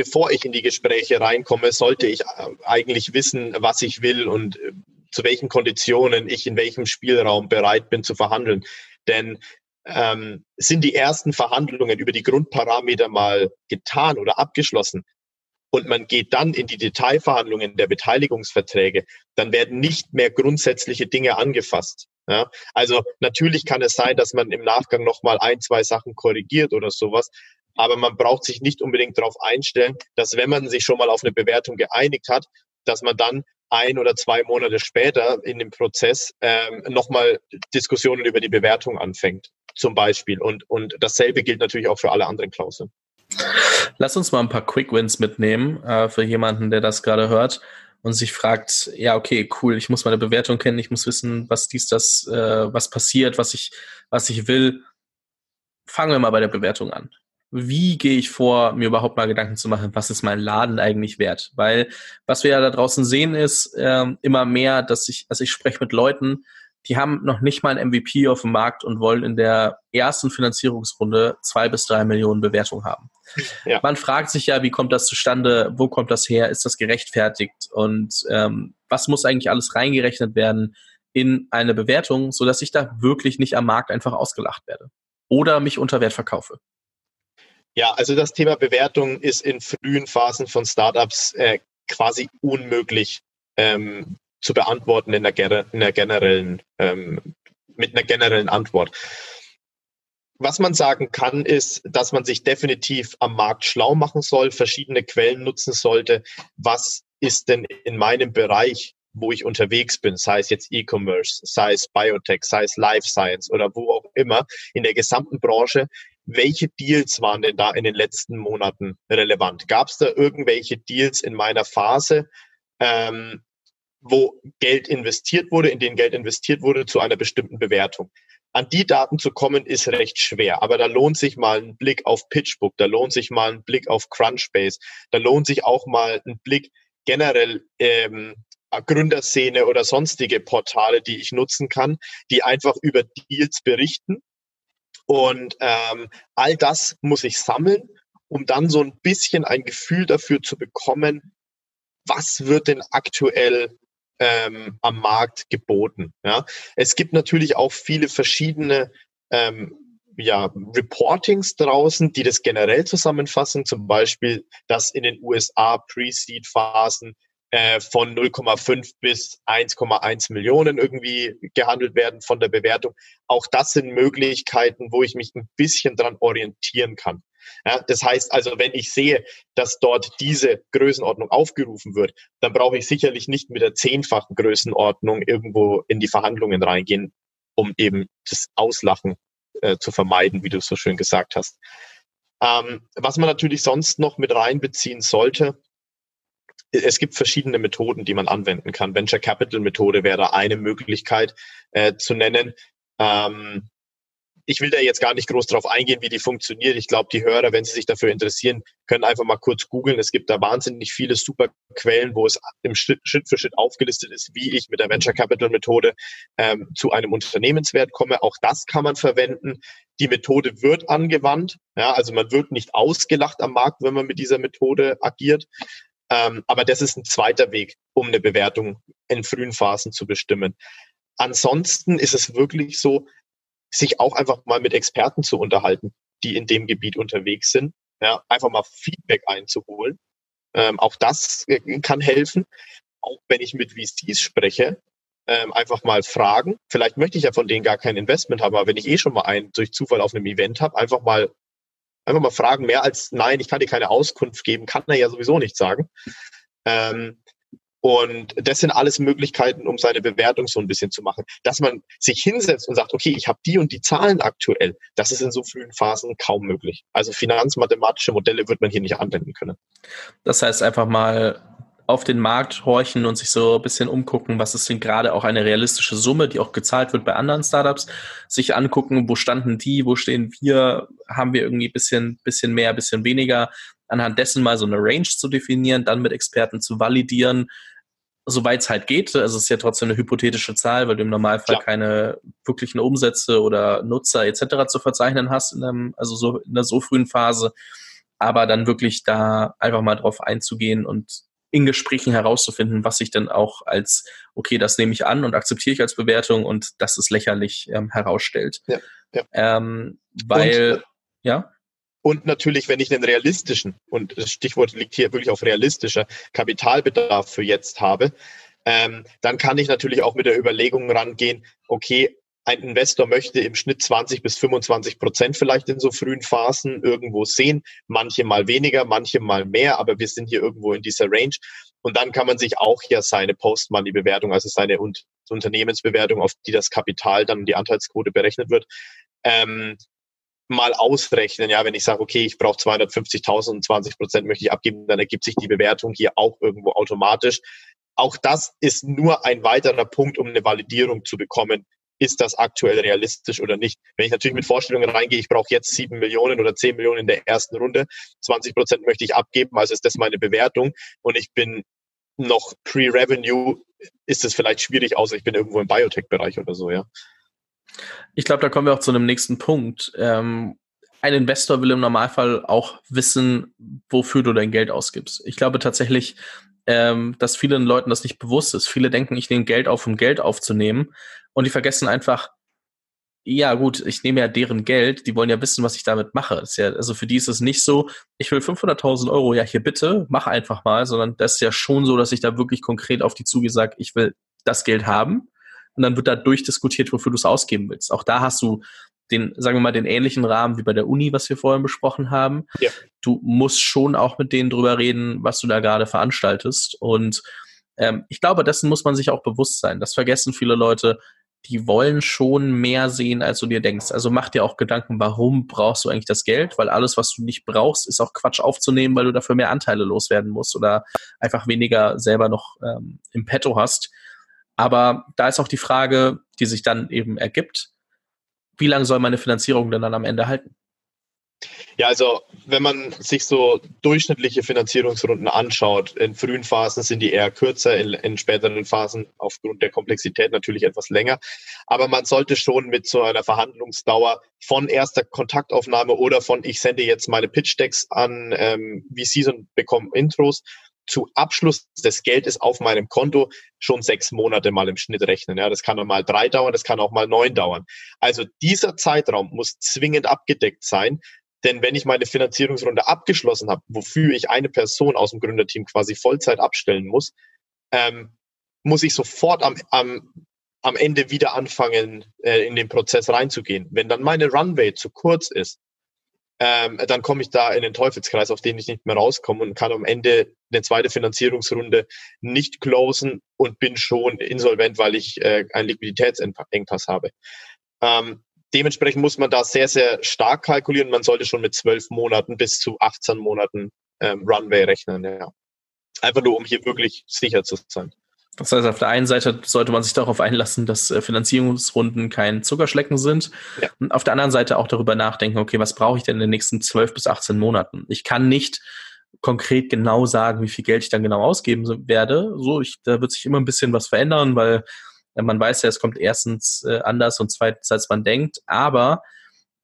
bevor ich in die Gespräche reinkomme, sollte ich äh, eigentlich wissen, was ich will und äh, zu welchen Konditionen ich in welchem Spielraum bereit bin zu verhandeln. Denn ähm, sind die ersten Verhandlungen über die Grundparameter mal getan oder abgeschlossen und man geht dann in die Detailverhandlungen der Beteiligungsverträge, dann werden nicht mehr grundsätzliche Dinge angefasst. Ja, also natürlich kann es sein, dass man im Nachgang nochmal ein, zwei Sachen korrigiert oder sowas, aber man braucht sich nicht unbedingt darauf einstellen, dass wenn man sich schon mal auf eine Bewertung geeinigt hat, dass man dann ein oder zwei Monate später in dem Prozess ähm, nochmal Diskussionen über die Bewertung anfängt, zum Beispiel. Und, und dasselbe gilt natürlich auch für alle anderen Klauseln. Lass uns mal ein paar Quick Wins mitnehmen äh, für jemanden, der das gerade hört und sich fragt, ja, okay, cool, ich muss meine Bewertung kennen, ich muss wissen, was dies, das, äh, was passiert, was ich, was ich will. Fangen wir mal bei der Bewertung an wie gehe ich vor, mir überhaupt mal Gedanken zu machen, was ist mein Laden eigentlich wert? Weil was wir ja da draußen sehen, ist ähm, immer mehr, dass ich, also ich spreche mit Leuten, die haben noch nicht mal ein MVP auf dem Markt und wollen in der ersten Finanzierungsrunde zwei bis drei Millionen Bewertung haben. Ja. Man fragt sich ja, wie kommt das zustande? Wo kommt das her? Ist das gerechtfertigt? Und ähm, was muss eigentlich alles reingerechnet werden in eine Bewertung, so dass ich da wirklich nicht am Markt einfach ausgelacht werde oder mich unter Wert verkaufe? Ja, also das Thema Bewertung ist in frühen Phasen von Startups äh, quasi unmöglich ähm, zu beantworten in der, in der generellen, ähm, mit einer generellen Antwort. Was man sagen kann, ist, dass man sich definitiv am Markt schlau machen soll, verschiedene Quellen nutzen sollte. Was ist denn in meinem Bereich, wo ich unterwegs bin, sei es jetzt E-Commerce, sei es Biotech, sei es Life Science oder wo auch immer, in der gesamten Branche, welche Deals waren denn da in den letzten Monaten relevant? Gab es da irgendwelche Deals in meiner Phase, ähm, wo Geld investiert wurde, in denen Geld investiert wurde zu einer bestimmten Bewertung? An die Daten zu kommen, ist recht schwer, aber da lohnt sich mal ein Blick auf PitchBook, da lohnt sich mal ein Blick auf Crunchbase, da lohnt sich auch mal ein Blick generell ähm, Gründerszene oder sonstige Portale, die ich nutzen kann, die einfach über Deals berichten und ähm, all das muss ich sammeln, um dann so ein bisschen ein Gefühl dafür zu bekommen, was wird denn aktuell ähm, am Markt geboten. Ja? Es gibt natürlich auch viele verschiedene ähm, ja, Reportings draußen, die das generell zusammenfassen, zum Beispiel, dass in den USA Pre-Seed-Phasen äh, von 0,5 bis 1,1 Millionen irgendwie gehandelt werden von der Bewertung. Auch das sind Möglichkeiten, wo ich mich ein bisschen dran orientieren kann. Ja, das heißt also, wenn ich sehe, dass dort diese Größenordnung aufgerufen wird, dann brauche ich sicherlich nicht mit der zehnfachen Größenordnung irgendwo in die Verhandlungen reingehen, um eben das Auslachen äh, zu vermeiden, wie du so schön gesagt hast. Ähm, was man natürlich sonst noch mit reinbeziehen sollte, es gibt verschiedene Methoden, die man anwenden kann. Venture Capital Methode wäre eine Möglichkeit äh, zu nennen. Ähm, ich will da jetzt gar nicht groß drauf eingehen, wie die funktioniert. Ich glaube, die Hörer, wenn sie sich dafür interessieren, können einfach mal kurz googeln. Es gibt da wahnsinnig viele super Quellen, wo es im Schritt, Schritt für Schritt aufgelistet ist, wie ich mit der Venture Capital Methode ähm, zu einem Unternehmenswert komme. Auch das kann man verwenden. Die Methode wird angewandt. Ja, also man wird nicht ausgelacht am Markt, wenn man mit dieser Methode agiert. Ähm, aber das ist ein zweiter Weg, um eine Bewertung in frühen Phasen zu bestimmen. Ansonsten ist es wirklich so, sich auch einfach mal mit Experten zu unterhalten, die in dem Gebiet unterwegs sind. Ja, einfach mal Feedback einzuholen. Ähm, auch das äh, kann helfen. Auch wenn ich mit VCs spreche, ähm, einfach mal fragen. Vielleicht möchte ich ja von denen gar kein Investment haben, aber wenn ich eh schon mal einen durch Zufall auf einem Event habe, einfach mal Einfach mal fragen, mehr als nein, ich kann dir keine Auskunft geben, kann er ja sowieso nicht sagen. Ähm, und das sind alles Möglichkeiten, um seine Bewertung so ein bisschen zu machen. Dass man sich hinsetzt und sagt, okay, ich habe die und die Zahlen aktuell, das ist in so frühen Phasen kaum möglich. Also finanzmathematische Modelle wird man hier nicht anwenden können. Das heißt einfach mal auf den Markt horchen und sich so ein bisschen umgucken, was ist denn gerade auch eine realistische Summe, die auch gezahlt wird bei anderen Startups, sich angucken, wo standen die, wo stehen wir, haben wir irgendwie ein bisschen, bisschen mehr, bisschen weniger, anhand dessen mal so eine Range zu definieren, dann mit Experten zu validieren, soweit es halt geht. Also es ist ja trotzdem eine hypothetische Zahl, weil du im Normalfall Klar. keine wirklichen Umsätze oder Nutzer etc. zu verzeichnen hast, in einem, also so in einer so frühen Phase. Aber dann wirklich da einfach mal drauf einzugehen und in Gesprächen herauszufinden, was sich denn auch als, okay, das nehme ich an und akzeptiere ich als Bewertung und das ist lächerlich ähm, herausstellt. Ja, ja. Ähm, weil, und, ja. Und natürlich, wenn ich einen realistischen, und das Stichwort liegt hier wirklich auf realistischer Kapitalbedarf für jetzt habe, ähm, dann kann ich natürlich auch mit der Überlegung rangehen, okay, ein Investor möchte im Schnitt 20 bis 25 Prozent vielleicht in so frühen Phasen irgendwo sehen, manche mal weniger, manche mal mehr, aber wir sind hier irgendwo in dieser Range. Und dann kann man sich auch ja seine Post-Money-Bewertung, also seine Unternehmensbewertung, auf die das Kapital dann die Anteilsquote berechnet wird, ähm, mal ausrechnen. Ja, wenn ich sage, okay, ich brauche 250.000 und 20 Prozent möchte ich abgeben, dann ergibt sich die Bewertung hier auch irgendwo automatisch. Auch das ist nur ein weiterer Punkt, um eine Validierung zu bekommen. Ist das aktuell realistisch oder nicht? Wenn ich natürlich mit Vorstellungen reingehe, ich brauche jetzt sieben Millionen oder zehn Millionen in der ersten Runde, 20 Prozent möchte ich abgeben, also ist das meine Bewertung und ich bin noch pre-Revenue, ist es vielleicht schwierig, außer ich bin irgendwo im Biotech-Bereich oder so, ja. Ich glaube, da kommen wir auch zu einem nächsten Punkt. Ähm, ein Investor will im Normalfall auch wissen, wofür du dein Geld ausgibst. Ich glaube tatsächlich, ähm, dass vielen Leuten das nicht bewusst ist. Viele denken, ich nehme Geld auf, um Geld aufzunehmen. Und die vergessen einfach, ja gut, ich nehme ja deren Geld, die wollen ja wissen, was ich damit mache. Ja, also für die ist es nicht so, ich will 500.000 Euro, ja hier bitte, mach einfach mal, sondern das ist ja schon so, dass ich da wirklich konkret auf die zugesagt, ich will das Geld haben und dann wird da durchdiskutiert, wofür du es ausgeben willst. Auch da hast du den, sagen wir mal, den ähnlichen Rahmen wie bei der Uni, was wir vorhin besprochen haben. Ja. Du musst schon auch mit denen drüber reden, was du da gerade veranstaltest. Und ähm, ich glaube, dessen muss man sich auch bewusst sein. Das vergessen viele Leute. Die wollen schon mehr sehen, als du dir denkst. Also mach dir auch Gedanken, warum brauchst du eigentlich das Geld? Weil alles, was du nicht brauchst, ist auch Quatsch aufzunehmen, weil du dafür mehr Anteile loswerden musst oder einfach weniger selber noch ähm, im Petto hast. Aber da ist auch die Frage, die sich dann eben ergibt, wie lange soll meine Finanzierung denn dann am Ende halten? Ja, also wenn man sich so durchschnittliche Finanzierungsrunden anschaut, in frühen Phasen sind die eher kürzer, in, in, späteren Phasen aufgrund der Komplexität natürlich etwas länger. Aber man sollte schon mit so einer Verhandlungsdauer von erster Kontaktaufnahme oder von ich sende jetzt meine Pitch-Decks an ähm, VCs und bekomme Intros zu Abschluss des Geldes auf meinem Konto schon sechs Monate mal im Schnitt rechnen. Ja, das kann auch mal drei dauern, das kann auch mal neun dauern. Also dieser Zeitraum muss zwingend abgedeckt sein. Denn wenn ich meine Finanzierungsrunde abgeschlossen habe, wofür ich eine Person aus dem Gründerteam quasi Vollzeit abstellen muss, ähm, muss ich sofort am, am, am Ende wieder anfangen, äh, in den Prozess reinzugehen. Wenn dann meine Runway zu kurz ist, ähm, dann komme ich da in den Teufelskreis, auf den ich nicht mehr rauskomme und kann am Ende eine zweite Finanzierungsrunde nicht closen und bin schon insolvent, weil ich äh, einen Liquiditätsengpass habe. Ähm, dementsprechend muss man da sehr, sehr stark kalkulieren. Man sollte schon mit zwölf Monaten bis zu 18 Monaten ähm, Runway rechnen. Ja. Einfach nur, um hier wirklich sicher zu sein. Das heißt, auf der einen Seite sollte man sich darauf einlassen, dass äh, Finanzierungsrunden kein Zuckerschlecken sind. Ja. Und auf der anderen Seite auch darüber nachdenken, okay, was brauche ich denn in den nächsten 12 bis 18 Monaten? Ich kann nicht konkret genau sagen, wie viel Geld ich dann genau ausgeben werde. So, ich, da wird sich immer ein bisschen was verändern, weil man weiß ja, es kommt erstens äh, anders und zweitens, als man denkt. Aber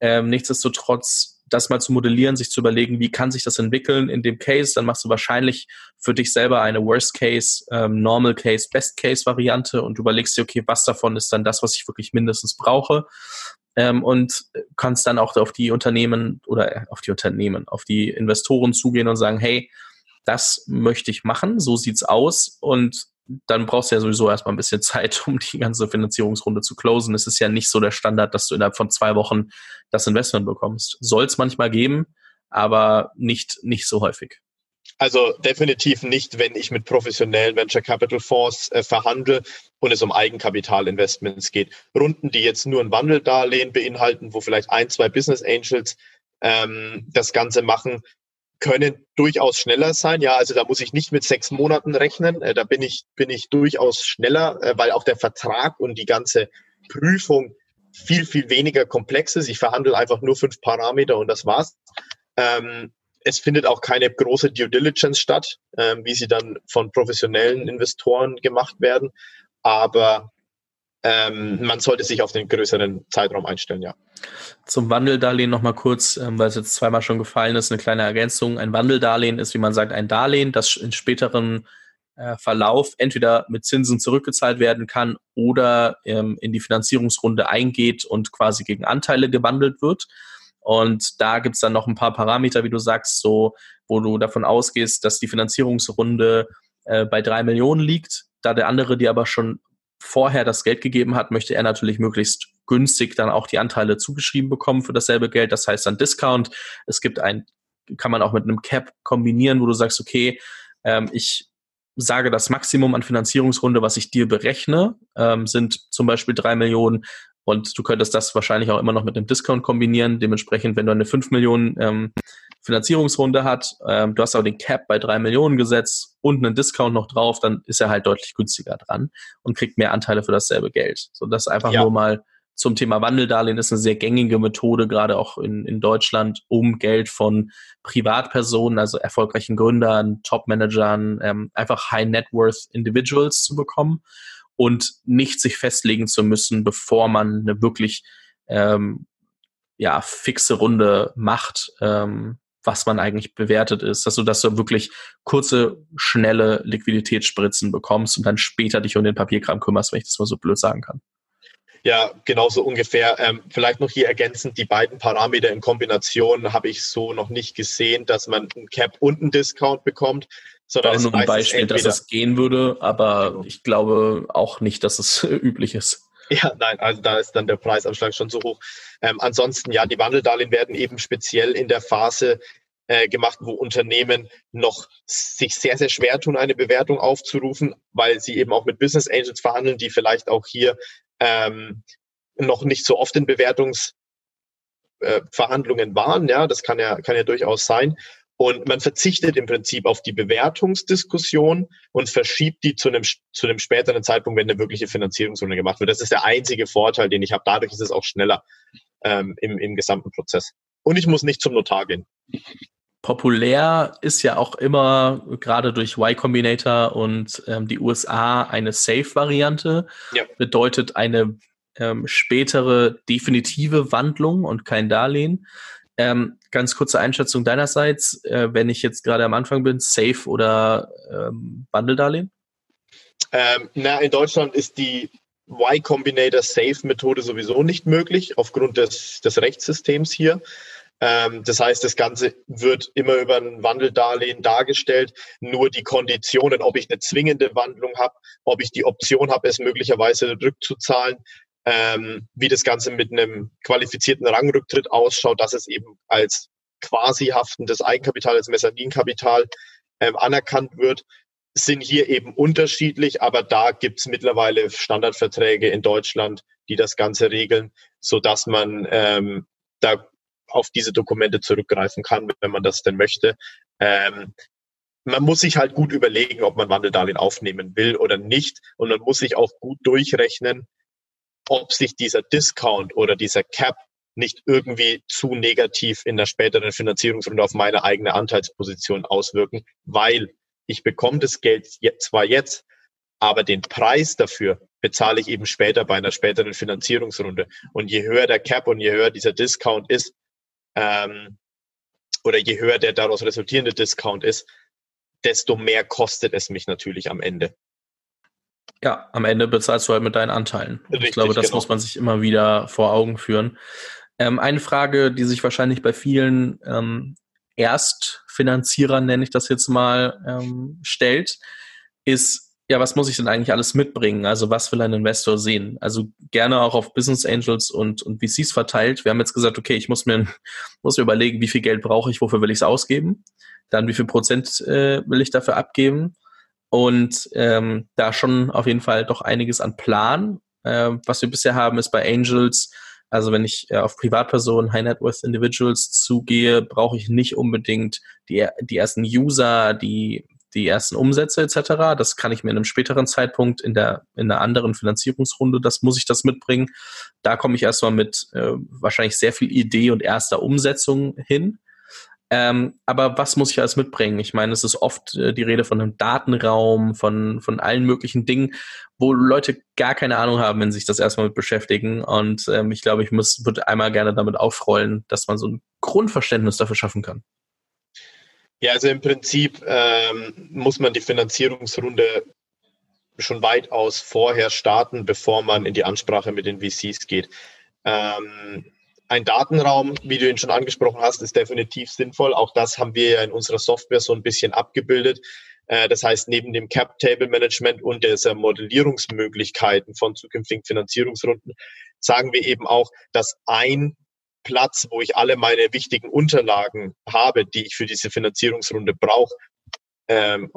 ähm, nichtsdestotrotz das mal zu modellieren, sich zu überlegen, wie kann sich das entwickeln in dem Case, dann machst du wahrscheinlich für dich selber eine Worst Case, ähm, Normal Case, Best Case Variante und überlegst dir, okay, was davon ist dann das, was ich wirklich mindestens brauche ähm, und kannst dann auch auf die Unternehmen oder äh, auf die Unternehmen, auf die Investoren zugehen und sagen, hey, das möchte ich machen, so sieht's aus und dann brauchst du ja sowieso erstmal ein bisschen Zeit, um die ganze Finanzierungsrunde zu closen. Es ist ja nicht so der Standard, dass du innerhalb von zwei Wochen das Investment bekommst. Soll es manchmal geben, aber nicht, nicht so häufig. Also definitiv nicht, wenn ich mit professionellen Venture Capital Fonds äh, verhandle und es um Eigenkapitalinvestments geht. Runden, die jetzt nur ein Wandeldarlehen beinhalten, wo vielleicht ein, zwei Business Angels ähm, das Ganze machen, können durchaus schneller sein. Ja, also da muss ich nicht mit sechs Monaten rechnen. Äh, da bin ich, bin ich durchaus schneller, äh, weil auch der Vertrag und die ganze Prüfung viel, viel weniger komplex ist. Ich verhandle einfach nur fünf Parameter und das war's. Ähm, es findet auch keine große Due Diligence statt, äh, wie sie dann von professionellen Investoren gemacht werden. Aber ähm, man sollte sich auf den größeren Zeitraum einstellen, ja. Zum Wandeldarlehen nochmal kurz, ähm, weil es jetzt zweimal schon gefallen ist, eine kleine Ergänzung. Ein Wandeldarlehen ist, wie man sagt, ein Darlehen, das in späteren äh, Verlauf entweder mit Zinsen zurückgezahlt werden kann oder ähm, in die Finanzierungsrunde eingeht und quasi gegen Anteile gewandelt wird. Und da gibt's dann noch ein paar Parameter, wie du sagst, so, wo du davon ausgehst, dass die Finanzierungsrunde äh, bei drei Millionen liegt. Da der andere dir aber schon vorher das Geld gegeben hat, möchte er natürlich möglichst günstig dann auch die Anteile zugeschrieben bekommen für dasselbe Geld. Das heißt dann Discount. Es gibt ein, kann man auch mit einem Cap kombinieren, wo du sagst, okay, ähm, ich sage, das Maximum an Finanzierungsrunde, was ich dir berechne, ähm, sind zum Beispiel drei Millionen. Und du könntest das wahrscheinlich auch immer noch mit einem Discount kombinieren. Dementsprechend, wenn du eine 5 Millionen ähm, Finanzierungsrunde hat, ähm, du hast aber den Cap bei 3 Millionen gesetzt und einen Discount noch drauf, dann ist er halt deutlich günstiger dran und kriegt mehr Anteile für dasselbe Geld. So, das einfach ja. nur mal zum Thema Wandeldarlehen ist eine sehr gängige Methode, gerade auch in, in Deutschland, um Geld von Privatpersonen, also erfolgreichen Gründern, Top-Managern, ähm, einfach High-Net-Worth-Individuals zu bekommen und nicht sich festlegen zu müssen, bevor man eine wirklich ähm, ja, fixe Runde macht, ähm, was man eigentlich bewertet ist, dass du, dass du wirklich kurze, schnelle Liquiditätsspritzen bekommst und dann später dich um den Papierkram kümmerst, wenn ich das mal so blöd sagen kann. Ja, genauso ungefähr. Ähm, vielleicht noch hier ergänzend, die beiden Parameter in Kombination habe ich so noch nicht gesehen, dass man ein Cap und ein Discount bekommt. Sondern War nur ein Beispiel, dass es gehen würde, aber genau. ich glaube auch nicht, dass es üblich ist. Ja, nein, also da ist dann der Preisanschlag schon so hoch. Ähm, ansonsten, ja, die Wandeldarlehen werden eben speziell in der Phase äh, gemacht, wo Unternehmen noch sich sehr, sehr schwer tun, eine Bewertung aufzurufen, weil sie eben auch mit Business Angels verhandeln, die vielleicht auch hier ähm, noch nicht so oft in Bewertungsverhandlungen äh, waren. Ja, das kann ja, kann ja durchaus sein. Und man verzichtet im Prinzip auf die Bewertungsdiskussion und verschiebt die zu einem, zu einem späteren Zeitpunkt, wenn eine wirkliche Finanzierungsrunde gemacht wird. Das ist der einzige Vorteil, den ich habe. Dadurch ist es auch schneller ähm, im, im gesamten Prozess. Und ich muss nicht zum Notar gehen. Populär ist ja auch immer gerade durch Y Combinator und ähm, die USA eine Safe-Variante. Ja. Bedeutet eine ähm, spätere definitive Wandlung und kein Darlehen. Ähm, ganz kurze Einschätzung deinerseits, äh, wenn ich jetzt gerade am Anfang bin, Safe oder ähm, Bundle-Darlehen? Ähm, na, in Deutschland ist die Y Combinator Safe Methode sowieso nicht möglich aufgrund des, des Rechtssystems hier. Ähm, das heißt, das Ganze wird immer über ein Wandeldarlehen dargestellt. Nur die Konditionen, ob ich eine zwingende Wandlung habe, ob ich die Option habe, es möglicherweise rückzuzahlen, ähm, wie das Ganze mit einem qualifizierten Rangrücktritt ausschaut, dass es eben als quasi haftendes Eigenkapital, als Mezzaninkapital ähm, anerkannt wird, sind hier eben unterschiedlich, aber da gibt's mittlerweile Standardverträge in Deutschland, die das Ganze regeln, so dass man ähm, da auf diese Dokumente zurückgreifen kann, wenn man das denn möchte. Ähm, man muss sich halt gut überlegen, ob man Wandeldarlehen aufnehmen will oder nicht. Und man muss sich auch gut durchrechnen, ob sich dieser Discount oder dieser Cap nicht irgendwie zu negativ in der späteren Finanzierungsrunde auf meine eigene Anteilsposition auswirken, weil ich bekomme das Geld zwar jetzt, aber den Preis dafür bezahle ich eben später bei einer späteren Finanzierungsrunde. Und je höher der Cap und je höher dieser Discount ist, ähm, oder je höher der daraus resultierende Discount ist, desto mehr kostet es mich natürlich am Ende. Ja, am Ende bezahlst du halt mit deinen Anteilen. Richtig, ich glaube, das genau. muss man sich immer wieder vor Augen führen. Ähm, eine Frage, die sich wahrscheinlich bei vielen ähm, Erstfinanzierern, nenne ich das jetzt mal, ähm, stellt, ist, ja, was muss ich denn eigentlich alles mitbringen? Also was will ein Investor sehen? Also gerne auch auf Business Angels und, und VCs verteilt. Wir haben jetzt gesagt, okay, ich muss mir, muss mir überlegen, wie viel Geld brauche ich, wofür will ich es ausgeben? Dann wie viel Prozent äh, will ich dafür abgeben? Und ähm, da schon auf jeden Fall doch einiges an Plan. Äh, was wir bisher haben, ist bei Angels, also wenn ich äh, auf Privatpersonen, High Net Worth Individuals zugehe, brauche ich nicht unbedingt die, die ersten User, die, die ersten Umsätze etc. Das kann ich mir in einem späteren Zeitpunkt in der in einer anderen Finanzierungsrunde, das muss ich das mitbringen. Da komme ich erstmal mit äh, wahrscheinlich sehr viel Idee und erster Umsetzung hin. Ähm, aber was muss ich alles mitbringen? Ich meine, es ist oft äh, die Rede von einem Datenraum, von, von allen möglichen Dingen, wo Leute gar keine Ahnung haben, wenn sie sich das erstmal mit beschäftigen. Und ähm, ich glaube, ich muss, würde einmal gerne damit aufrollen, dass man so ein Grundverständnis dafür schaffen kann. Ja, also im Prinzip ähm, muss man die Finanzierungsrunde schon weitaus vorher starten, bevor man in die Ansprache mit den VCs geht. Ähm, ein Datenraum, wie du ihn schon angesprochen hast, ist definitiv sinnvoll. Auch das haben wir ja in unserer Software so ein bisschen abgebildet. Äh, das heißt, neben dem Cap-Table-Management und dieser Modellierungsmöglichkeiten von zukünftigen Finanzierungsrunden sagen wir eben auch, dass ein Platz, wo ich alle meine wichtigen Unterlagen habe, die ich für diese Finanzierungsrunde brauche, ähm,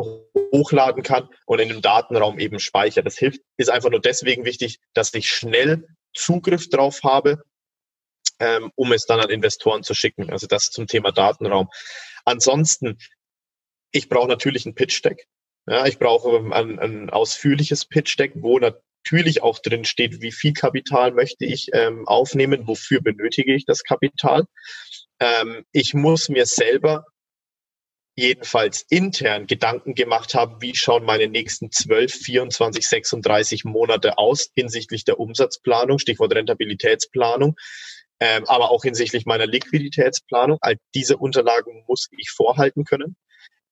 hochladen kann und in dem Datenraum eben speichere. Das hilft, ist einfach nur deswegen wichtig, dass ich schnell Zugriff drauf habe ähm, um es dann an Investoren zu schicken. Also das zum Thema Datenraum. Ansonsten, ich brauche natürlich ein Pitch-Deck. Ja, ich brauche ein, ein ausführliches Pitch-Deck, wo natürlich auch drin steht, wie viel Kapital möchte ich ähm, aufnehmen, wofür benötige ich das Kapital. Ähm, ich muss mir selber jedenfalls intern Gedanken gemacht haben, wie schauen meine nächsten 12, 24, 36 Monate aus hinsichtlich der Umsatzplanung, Stichwort Rentabilitätsplanung ähm, aber auch hinsichtlich meiner Liquiditätsplanung. All diese Unterlagen muss ich vorhalten können.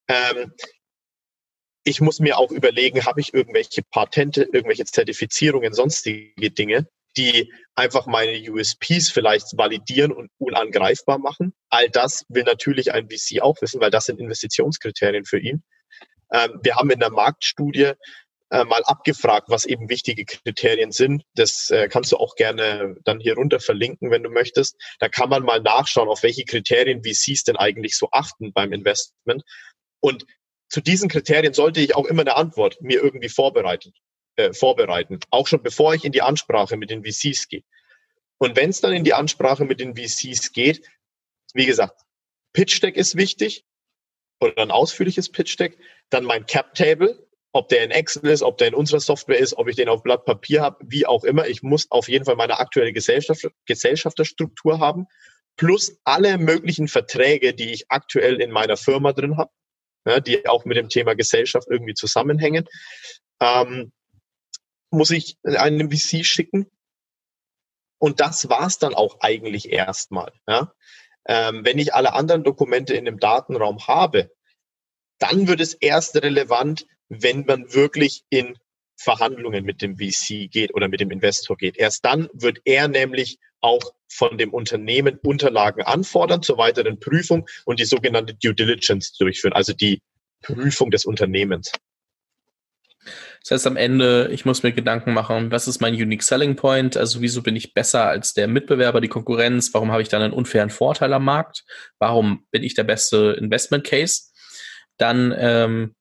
Ähm, ich muss mir auch überlegen, habe ich irgendwelche Patente, irgendwelche Zertifizierungen, sonstige Dinge, die einfach meine USPs vielleicht validieren und unangreifbar machen. All das will natürlich ein VC auch wissen, weil das sind Investitionskriterien für ihn. Ähm, wir haben in der Marktstudie äh, mal abgefragt, was eben wichtige Kriterien sind. Das äh, kannst du auch gerne dann hier runter verlinken, wenn du möchtest. Da kann man mal nachschauen, auf welche Kriterien VCs denn eigentlich so achten beim Investment. Und zu diesen Kriterien sollte ich auch immer eine Antwort mir irgendwie vorbereiten, äh, vorbereiten, auch schon bevor ich in die Ansprache mit den VCs gehe. Und wenn es dann in die Ansprache mit den VCs geht, wie gesagt, Pitch Deck ist wichtig oder ein ausführliches Pitch Deck, dann mein Cap Table, ob der in Excel ist, ob der in unserer Software ist, ob ich den auf Blatt Papier habe, wie auch immer. Ich muss auf jeden Fall meine aktuelle Gesellschaft, Gesellschafterstruktur haben, plus alle möglichen Verträge, die ich aktuell in meiner Firma drin habe, ja, die auch mit dem Thema Gesellschaft irgendwie zusammenhängen. Ähm, muss ich einem VC schicken. Und das war's dann auch eigentlich erstmal. Ja. Ähm, wenn ich alle anderen Dokumente in dem Datenraum habe, dann wird es erst relevant, wenn man wirklich in Verhandlungen mit dem VC geht oder mit dem Investor geht. Erst dann wird er nämlich auch von dem Unternehmen Unterlagen anfordern zur weiteren Prüfung und die sogenannte Due Diligence durchführen, also die Prüfung des Unternehmens. Das heißt am Ende, ich muss mir Gedanken machen, was ist mein Unique Selling Point? Also wieso bin ich besser als der Mitbewerber, die Konkurrenz? Warum habe ich dann einen unfairen Vorteil am Markt? Warum bin ich der beste Investment Case? Dann ähm,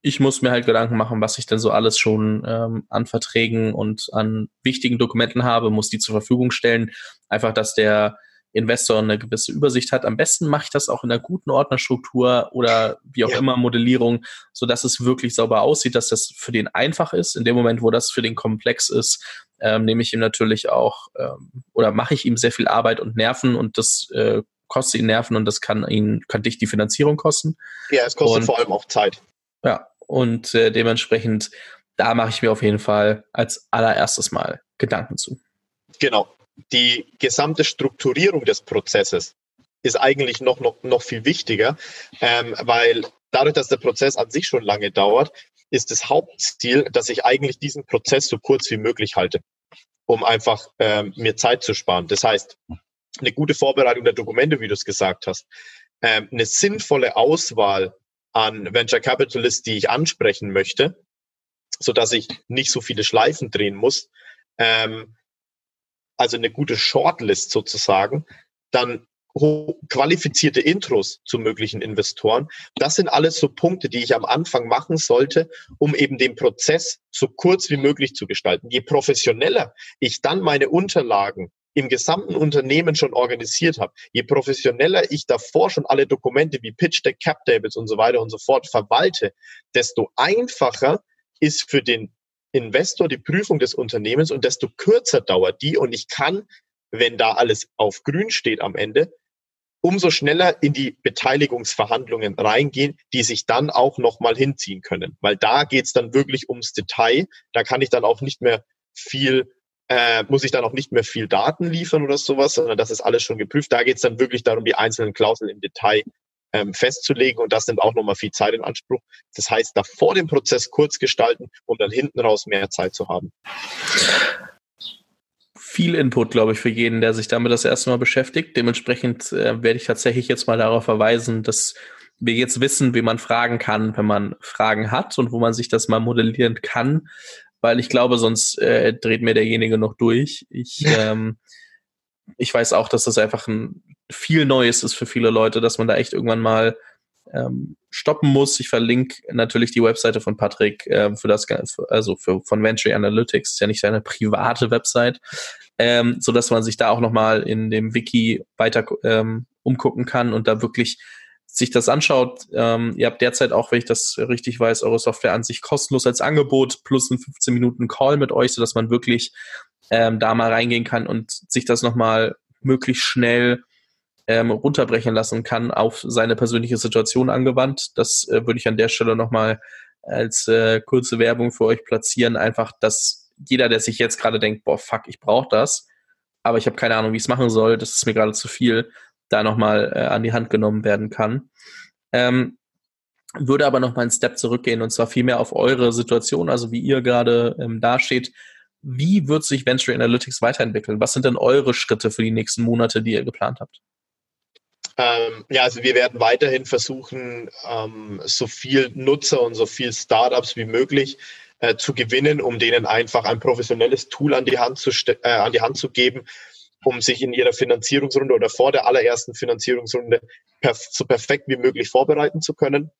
ich muss mir halt Gedanken machen, was ich denn so alles schon ähm, an Verträgen und an wichtigen Dokumenten habe, muss die zur Verfügung stellen. Einfach, dass der Investor eine gewisse Übersicht hat. Am besten mache ich das auch in einer guten Ordnerstruktur oder wie auch ja. immer Modellierung, so dass es wirklich sauber aussieht, dass das für den einfach ist. In dem Moment, wo das für den komplex ist, ähm, nehme ich ihm natürlich auch ähm, oder mache ich ihm sehr viel Arbeit und Nerven und das äh, kostet ihn Nerven und das kann ihn, kann dich die Finanzierung kosten. Ja, es kostet und, vor allem auch Zeit. Ja, und äh, dementsprechend, da mache ich mir auf jeden Fall als allererstes Mal Gedanken zu. Genau. Die gesamte Strukturierung des Prozesses ist eigentlich noch, noch, noch viel wichtiger, ähm, weil dadurch, dass der Prozess an sich schon lange dauert, ist das Hauptziel, dass ich eigentlich diesen Prozess so kurz wie möglich halte, um einfach ähm, mir Zeit zu sparen. Das heißt, eine gute Vorbereitung der Dokumente, wie du es gesagt hast, ähm, eine sinnvolle Auswahl an Venture Capitalists, die ich ansprechen möchte, so dass ich nicht so viele Schleifen drehen muss. Ähm, also eine gute Shortlist sozusagen, dann qualifizierte Intros zu möglichen Investoren. Das sind alles so Punkte, die ich am Anfang machen sollte, um eben den Prozess so kurz wie möglich zu gestalten. Je professioneller ich dann meine Unterlagen im gesamten Unternehmen schon organisiert habe, je professioneller ich davor schon alle Dokumente wie Pitch Deck, Cap Tables und so weiter und so fort verwalte, desto einfacher ist für den Investor die Prüfung des Unternehmens und desto kürzer dauert die und ich kann, wenn da alles auf grün steht am Ende, umso schneller in die Beteiligungsverhandlungen reingehen, die sich dann auch nochmal hinziehen können. Weil da geht's dann wirklich ums Detail. Da kann ich dann auch nicht mehr viel, äh, muss ich dann auch nicht mehr viel Daten liefern oder sowas, sondern das ist alles schon geprüft. Da geht's dann wirklich darum, die einzelnen Klauseln im Detail ähm, festzulegen und das nimmt auch nochmal viel Zeit in Anspruch. Das heißt, da vor dem Prozess kurz gestalten, um dann hinten raus mehr Zeit zu haben viel Input, glaube ich, für jeden, der sich damit das erste Mal beschäftigt. Dementsprechend äh, werde ich tatsächlich jetzt mal darauf verweisen, dass wir jetzt wissen, wie man fragen kann, wenn man Fragen hat und wo man sich das mal modellieren kann, weil ich glaube, sonst äh, dreht mir derjenige noch durch. Ich, ähm, ich weiß auch, dass das einfach ein viel Neues ist für viele Leute, dass man da echt irgendwann mal ähm, stoppen muss. Ich verlinke natürlich die Webseite von Patrick äh, für das, also für, von Venture Analytics, ist ja nicht seine private Website ähm, so dass man sich da auch nochmal in dem Wiki weiter ähm, umgucken kann und da wirklich sich das anschaut. Ähm, ihr habt derzeit auch, wenn ich das richtig weiß, eure Software an sich kostenlos als Angebot plus ein 15 Minuten Call mit euch, so dass man wirklich ähm, da mal reingehen kann und sich das nochmal möglichst schnell ähm, runterbrechen lassen kann auf seine persönliche Situation angewandt. Das äh, würde ich an der Stelle nochmal als äh, kurze Werbung für euch platzieren. Einfach, dass jeder, der sich jetzt gerade denkt, boah, fuck, ich brauche das, aber ich habe keine Ahnung, wie ich es machen soll, das ist mir gerade zu viel, da nochmal äh, an die Hand genommen werden kann. Ähm, würde aber noch mal einen Step zurückgehen und zwar vielmehr auf eure Situation, also wie ihr gerade ähm, dasteht. Wie wird sich Venture Analytics weiterentwickeln? Was sind denn eure Schritte für die nächsten Monate, die ihr geplant habt? Ähm, ja, also wir werden weiterhin versuchen, ähm, so viel Nutzer und so viel Startups wie möglich äh, zu gewinnen, um denen einfach ein professionelles Tool an die Hand zu, äh, an die Hand zu geben, um sich in ihrer Finanzierungsrunde oder vor der allerersten Finanzierungsrunde perf so perfekt wie möglich vorbereiten zu können.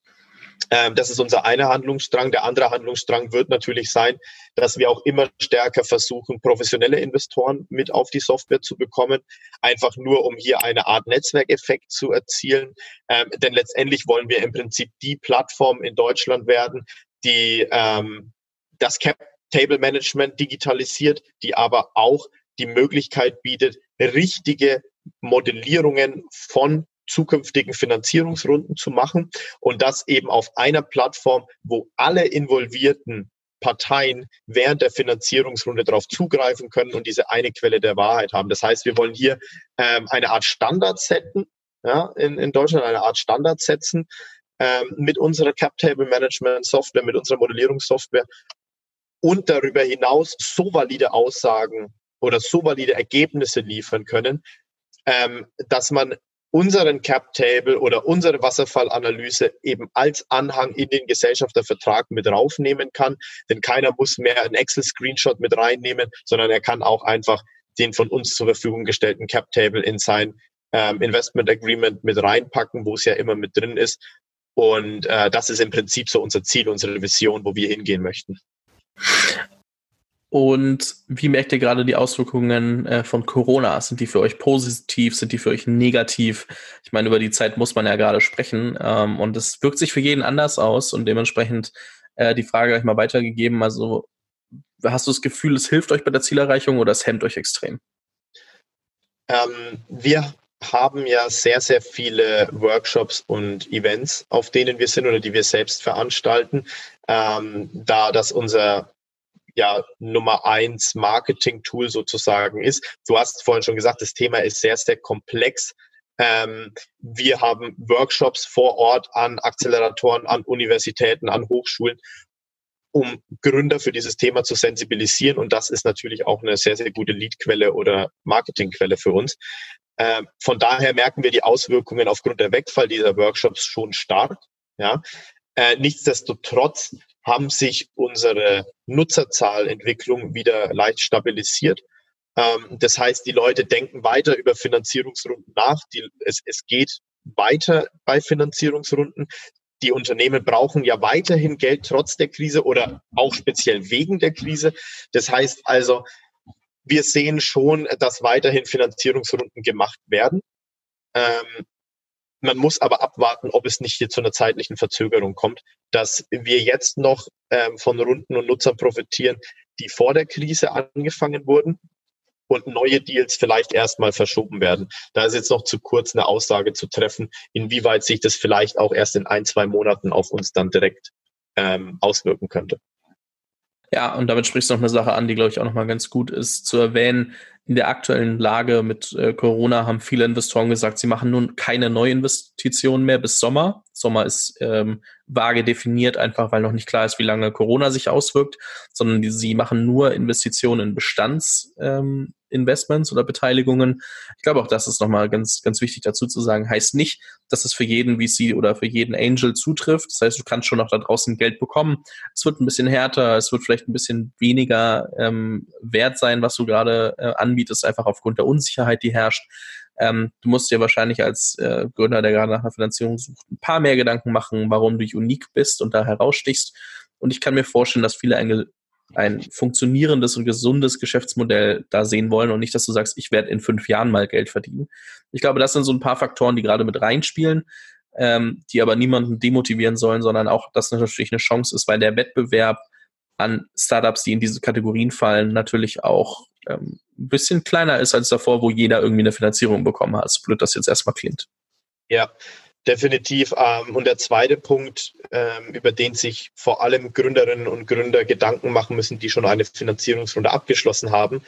Ähm, das ist unser einer Handlungsstrang. Der andere Handlungsstrang wird natürlich sein, dass wir auch immer stärker versuchen, professionelle Investoren mit auf die Software zu bekommen, einfach nur um hier eine Art Netzwerkeffekt zu erzielen. Ähm, denn letztendlich wollen wir im Prinzip die Plattform in Deutschland werden, die ähm, das Cap Table Management digitalisiert, die aber auch die Möglichkeit bietet, richtige Modellierungen von zukünftigen Finanzierungsrunden zu machen und das eben auf einer Plattform, wo alle involvierten Parteien während der Finanzierungsrunde darauf zugreifen können und diese eine Quelle der Wahrheit haben. Das heißt, wir wollen hier ähm, eine Art Standard setzen, ja, in, in Deutschland eine Art Standard setzen ähm, mit unserer Cap Table Management Software, mit unserer Modellierungssoftware und darüber hinaus so valide Aussagen oder so valide Ergebnisse liefern können, ähm, dass man unseren Cap Table oder unsere Wasserfallanalyse eben als Anhang in den Gesellschaftervertrag mit raufnehmen kann. Denn keiner muss mehr einen Excel-Screenshot mit reinnehmen, sondern er kann auch einfach den von uns zur Verfügung gestellten Cap Table in sein ähm, Investment Agreement mit reinpacken, wo es ja immer mit drin ist. Und äh, das ist im Prinzip so unser Ziel, unsere Vision, wo wir hingehen möchten. Und wie merkt ihr gerade die Auswirkungen äh, von Corona? Sind die für euch positiv? Sind die für euch negativ? Ich meine, über die Zeit muss man ja gerade sprechen. Ähm, und es wirkt sich für jeden anders aus und dementsprechend äh, die Frage gleich mal weitergegeben. Also, hast du das Gefühl, es hilft euch bei der Zielerreichung oder es hemmt euch extrem? Ähm, wir haben ja sehr, sehr viele Workshops und Events, auf denen wir sind oder die wir selbst veranstalten, ähm, da das unser ja, Nummer eins Marketing-Tool sozusagen ist. Du hast vorhin schon gesagt, das Thema ist sehr, sehr komplex. Ähm, wir haben Workshops vor Ort an Acceleratoren, an Universitäten, an Hochschulen, um Gründer für dieses Thema zu sensibilisieren. Und das ist natürlich auch eine sehr, sehr gute Leadquelle oder Marketingquelle für uns. Ähm, von daher merken wir die Auswirkungen aufgrund der Wegfall dieser Workshops schon stark. Ja. Äh, nichtsdestotrotz haben sich unsere Nutzerzahlentwicklung wieder leicht stabilisiert. Ähm, das heißt, die Leute denken weiter über Finanzierungsrunden nach. Die, es, es geht weiter bei Finanzierungsrunden. Die Unternehmen brauchen ja weiterhin Geld trotz der Krise oder auch speziell wegen der Krise. Das heißt also, wir sehen schon, dass weiterhin Finanzierungsrunden gemacht werden. Man muss aber abwarten, ob es nicht hier zu einer zeitlichen Verzögerung kommt, dass wir jetzt noch ähm, von Runden und Nutzern profitieren, die vor der Krise angefangen wurden. und neue Deals vielleicht erstmal verschoben werden. Da ist jetzt noch zu kurz eine Aussage zu treffen, inwieweit sich das vielleicht auch erst in ein, zwei Monaten auf uns dann direkt ähm, auswirken könnte. Ja, und damit sprichst du noch eine Sache an, die, glaube ich, auch nochmal ganz gut ist zu erwähnen. In der aktuellen Lage mit äh, Corona haben viele Investoren gesagt, sie machen nun keine Neuinvestitionen mehr bis Sommer. Sommer ist ähm, vage definiert, einfach weil noch nicht klar ist, wie lange Corona sich auswirkt, sondern die, sie machen nur Investitionen in Bestands, ähm, oder Beteiligungen. Ich glaube auch, das ist nochmal ganz, ganz wichtig dazu zu sagen. Heißt nicht, dass es für jeden VC oder für jeden Angel zutrifft. Das heißt, du kannst schon noch da draußen Geld bekommen. Es wird ein bisschen härter, es wird vielleicht ein bisschen weniger ähm, wert sein, was du gerade äh, anbietest, einfach aufgrund der Unsicherheit, die herrscht. Ähm, du musst dir wahrscheinlich als äh, Gründer, der gerade nach einer Finanzierung sucht, ein paar mehr Gedanken machen, warum du unique bist und da herausstichst. Und ich kann mir vorstellen, dass viele ein funktionierendes und gesundes Geschäftsmodell da sehen wollen und nicht, dass du sagst, ich werde in fünf Jahren mal Geld verdienen. Ich glaube, das sind so ein paar Faktoren, die gerade mit reinspielen, ähm, die aber niemanden demotivieren sollen, sondern auch, dass natürlich eine Chance ist, weil der Wettbewerb an Startups, die in diese Kategorien fallen, natürlich auch ähm, ein bisschen kleiner ist als davor, wo jeder irgendwie eine Finanzierung bekommen hat, so blöd das jetzt erstmal klingt. Ja, Definitiv. Ähm, und der zweite Punkt, ähm, über den sich vor allem Gründerinnen und Gründer Gedanken machen müssen, die schon eine Finanzierungsrunde abgeschlossen haben.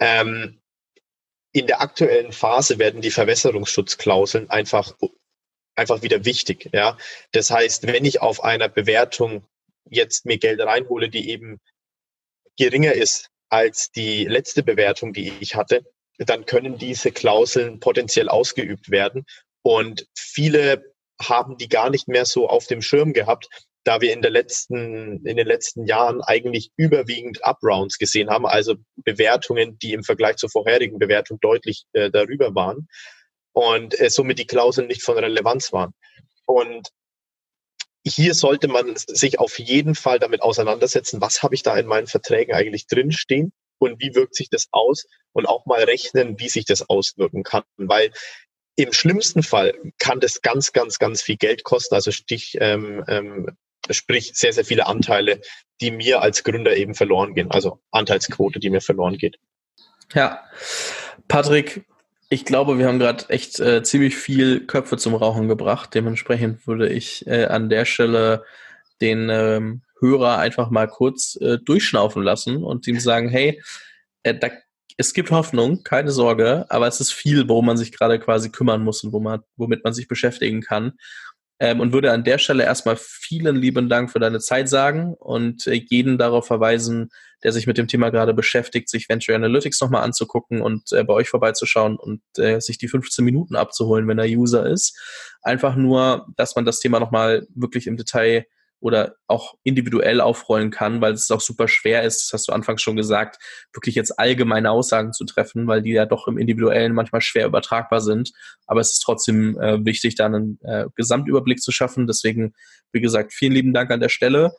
Ähm, in der aktuellen Phase werden die Verwässerungsschutzklauseln einfach, einfach wieder wichtig. Ja? Das heißt, wenn ich auf einer Bewertung jetzt mir Geld reinhole, die eben geringer ist als die letzte Bewertung, die ich hatte, dann können diese Klauseln potenziell ausgeübt werden und viele haben die gar nicht mehr so auf dem Schirm gehabt, da wir in der letzten, in den letzten Jahren eigentlich überwiegend Uprounds gesehen haben, also Bewertungen, die im Vergleich zur vorherigen Bewertung deutlich äh, darüber waren und äh, somit die Klauseln nicht von Relevanz waren. Und hier sollte man sich auf jeden Fall damit auseinandersetzen, was habe ich da in meinen Verträgen eigentlich drinstehen und wie wirkt sich das aus und auch mal rechnen, wie sich das auswirken kann, weil im schlimmsten Fall kann das ganz, ganz, ganz viel Geld kosten. Also Stich, ähm, ähm, sprich sehr, sehr viele Anteile, die mir als Gründer eben verloren gehen. Also Anteilsquote, die mir verloren geht. Ja, Patrick, ich glaube, wir haben gerade echt äh, ziemlich viel Köpfe zum Rauchen gebracht. Dementsprechend würde ich äh, an der Stelle den ähm, Hörer einfach mal kurz äh, durchschnaufen lassen und ihm sagen, hey, äh, da es gibt Hoffnung, keine Sorge, aber es ist viel, worum man sich gerade quasi kümmern muss und wo man, womit man sich beschäftigen kann. Ähm, und würde an der Stelle erstmal vielen lieben Dank für deine Zeit sagen und äh, jeden darauf verweisen, der sich mit dem Thema gerade beschäftigt, sich Venture Analytics nochmal anzugucken und äh, bei euch vorbeizuschauen und äh, sich die 15 Minuten abzuholen, wenn er User ist. Einfach nur, dass man das Thema nochmal wirklich im Detail oder auch individuell aufrollen kann, weil es auch super schwer ist, das hast du anfangs schon gesagt, wirklich jetzt allgemeine Aussagen zu treffen, weil die ja doch im Individuellen manchmal schwer übertragbar sind. Aber es ist trotzdem äh, wichtig, da einen äh, Gesamtüberblick zu schaffen. Deswegen, wie gesagt, vielen lieben Dank an der Stelle.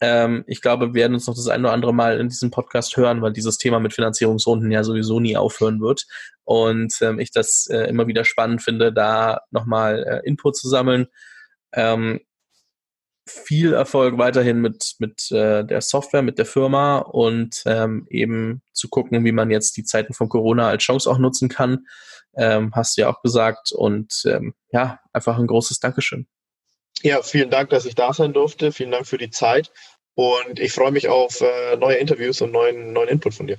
Ähm, ich glaube, wir werden uns noch das ein oder andere Mal in diesem Podcast hören, weil dieses Thema mit Finanzierungsrunden ja sowieso nie aufhören wird. Und ähm, ich das äh, immer wieder spannend finde, da nochmal äh, Input zu sammeln. Ähm, viel Erfolg weiterhin mit, mit äh, der Software, mit der Firma und ähm, eben zu gucken, wie man jetzt die Zeiten von Corona als Chance auch nutzen kann. Ähm, hast du ja auch gesagt. Und ähm, ja, einfach ein großes Dankeschön. Ja, vielen Dank, dass ich da sein durfte. Vielen Dank für die Zeit. Und ich freue mich auf äh, neue Interviews und neuen, neuen Input von dir.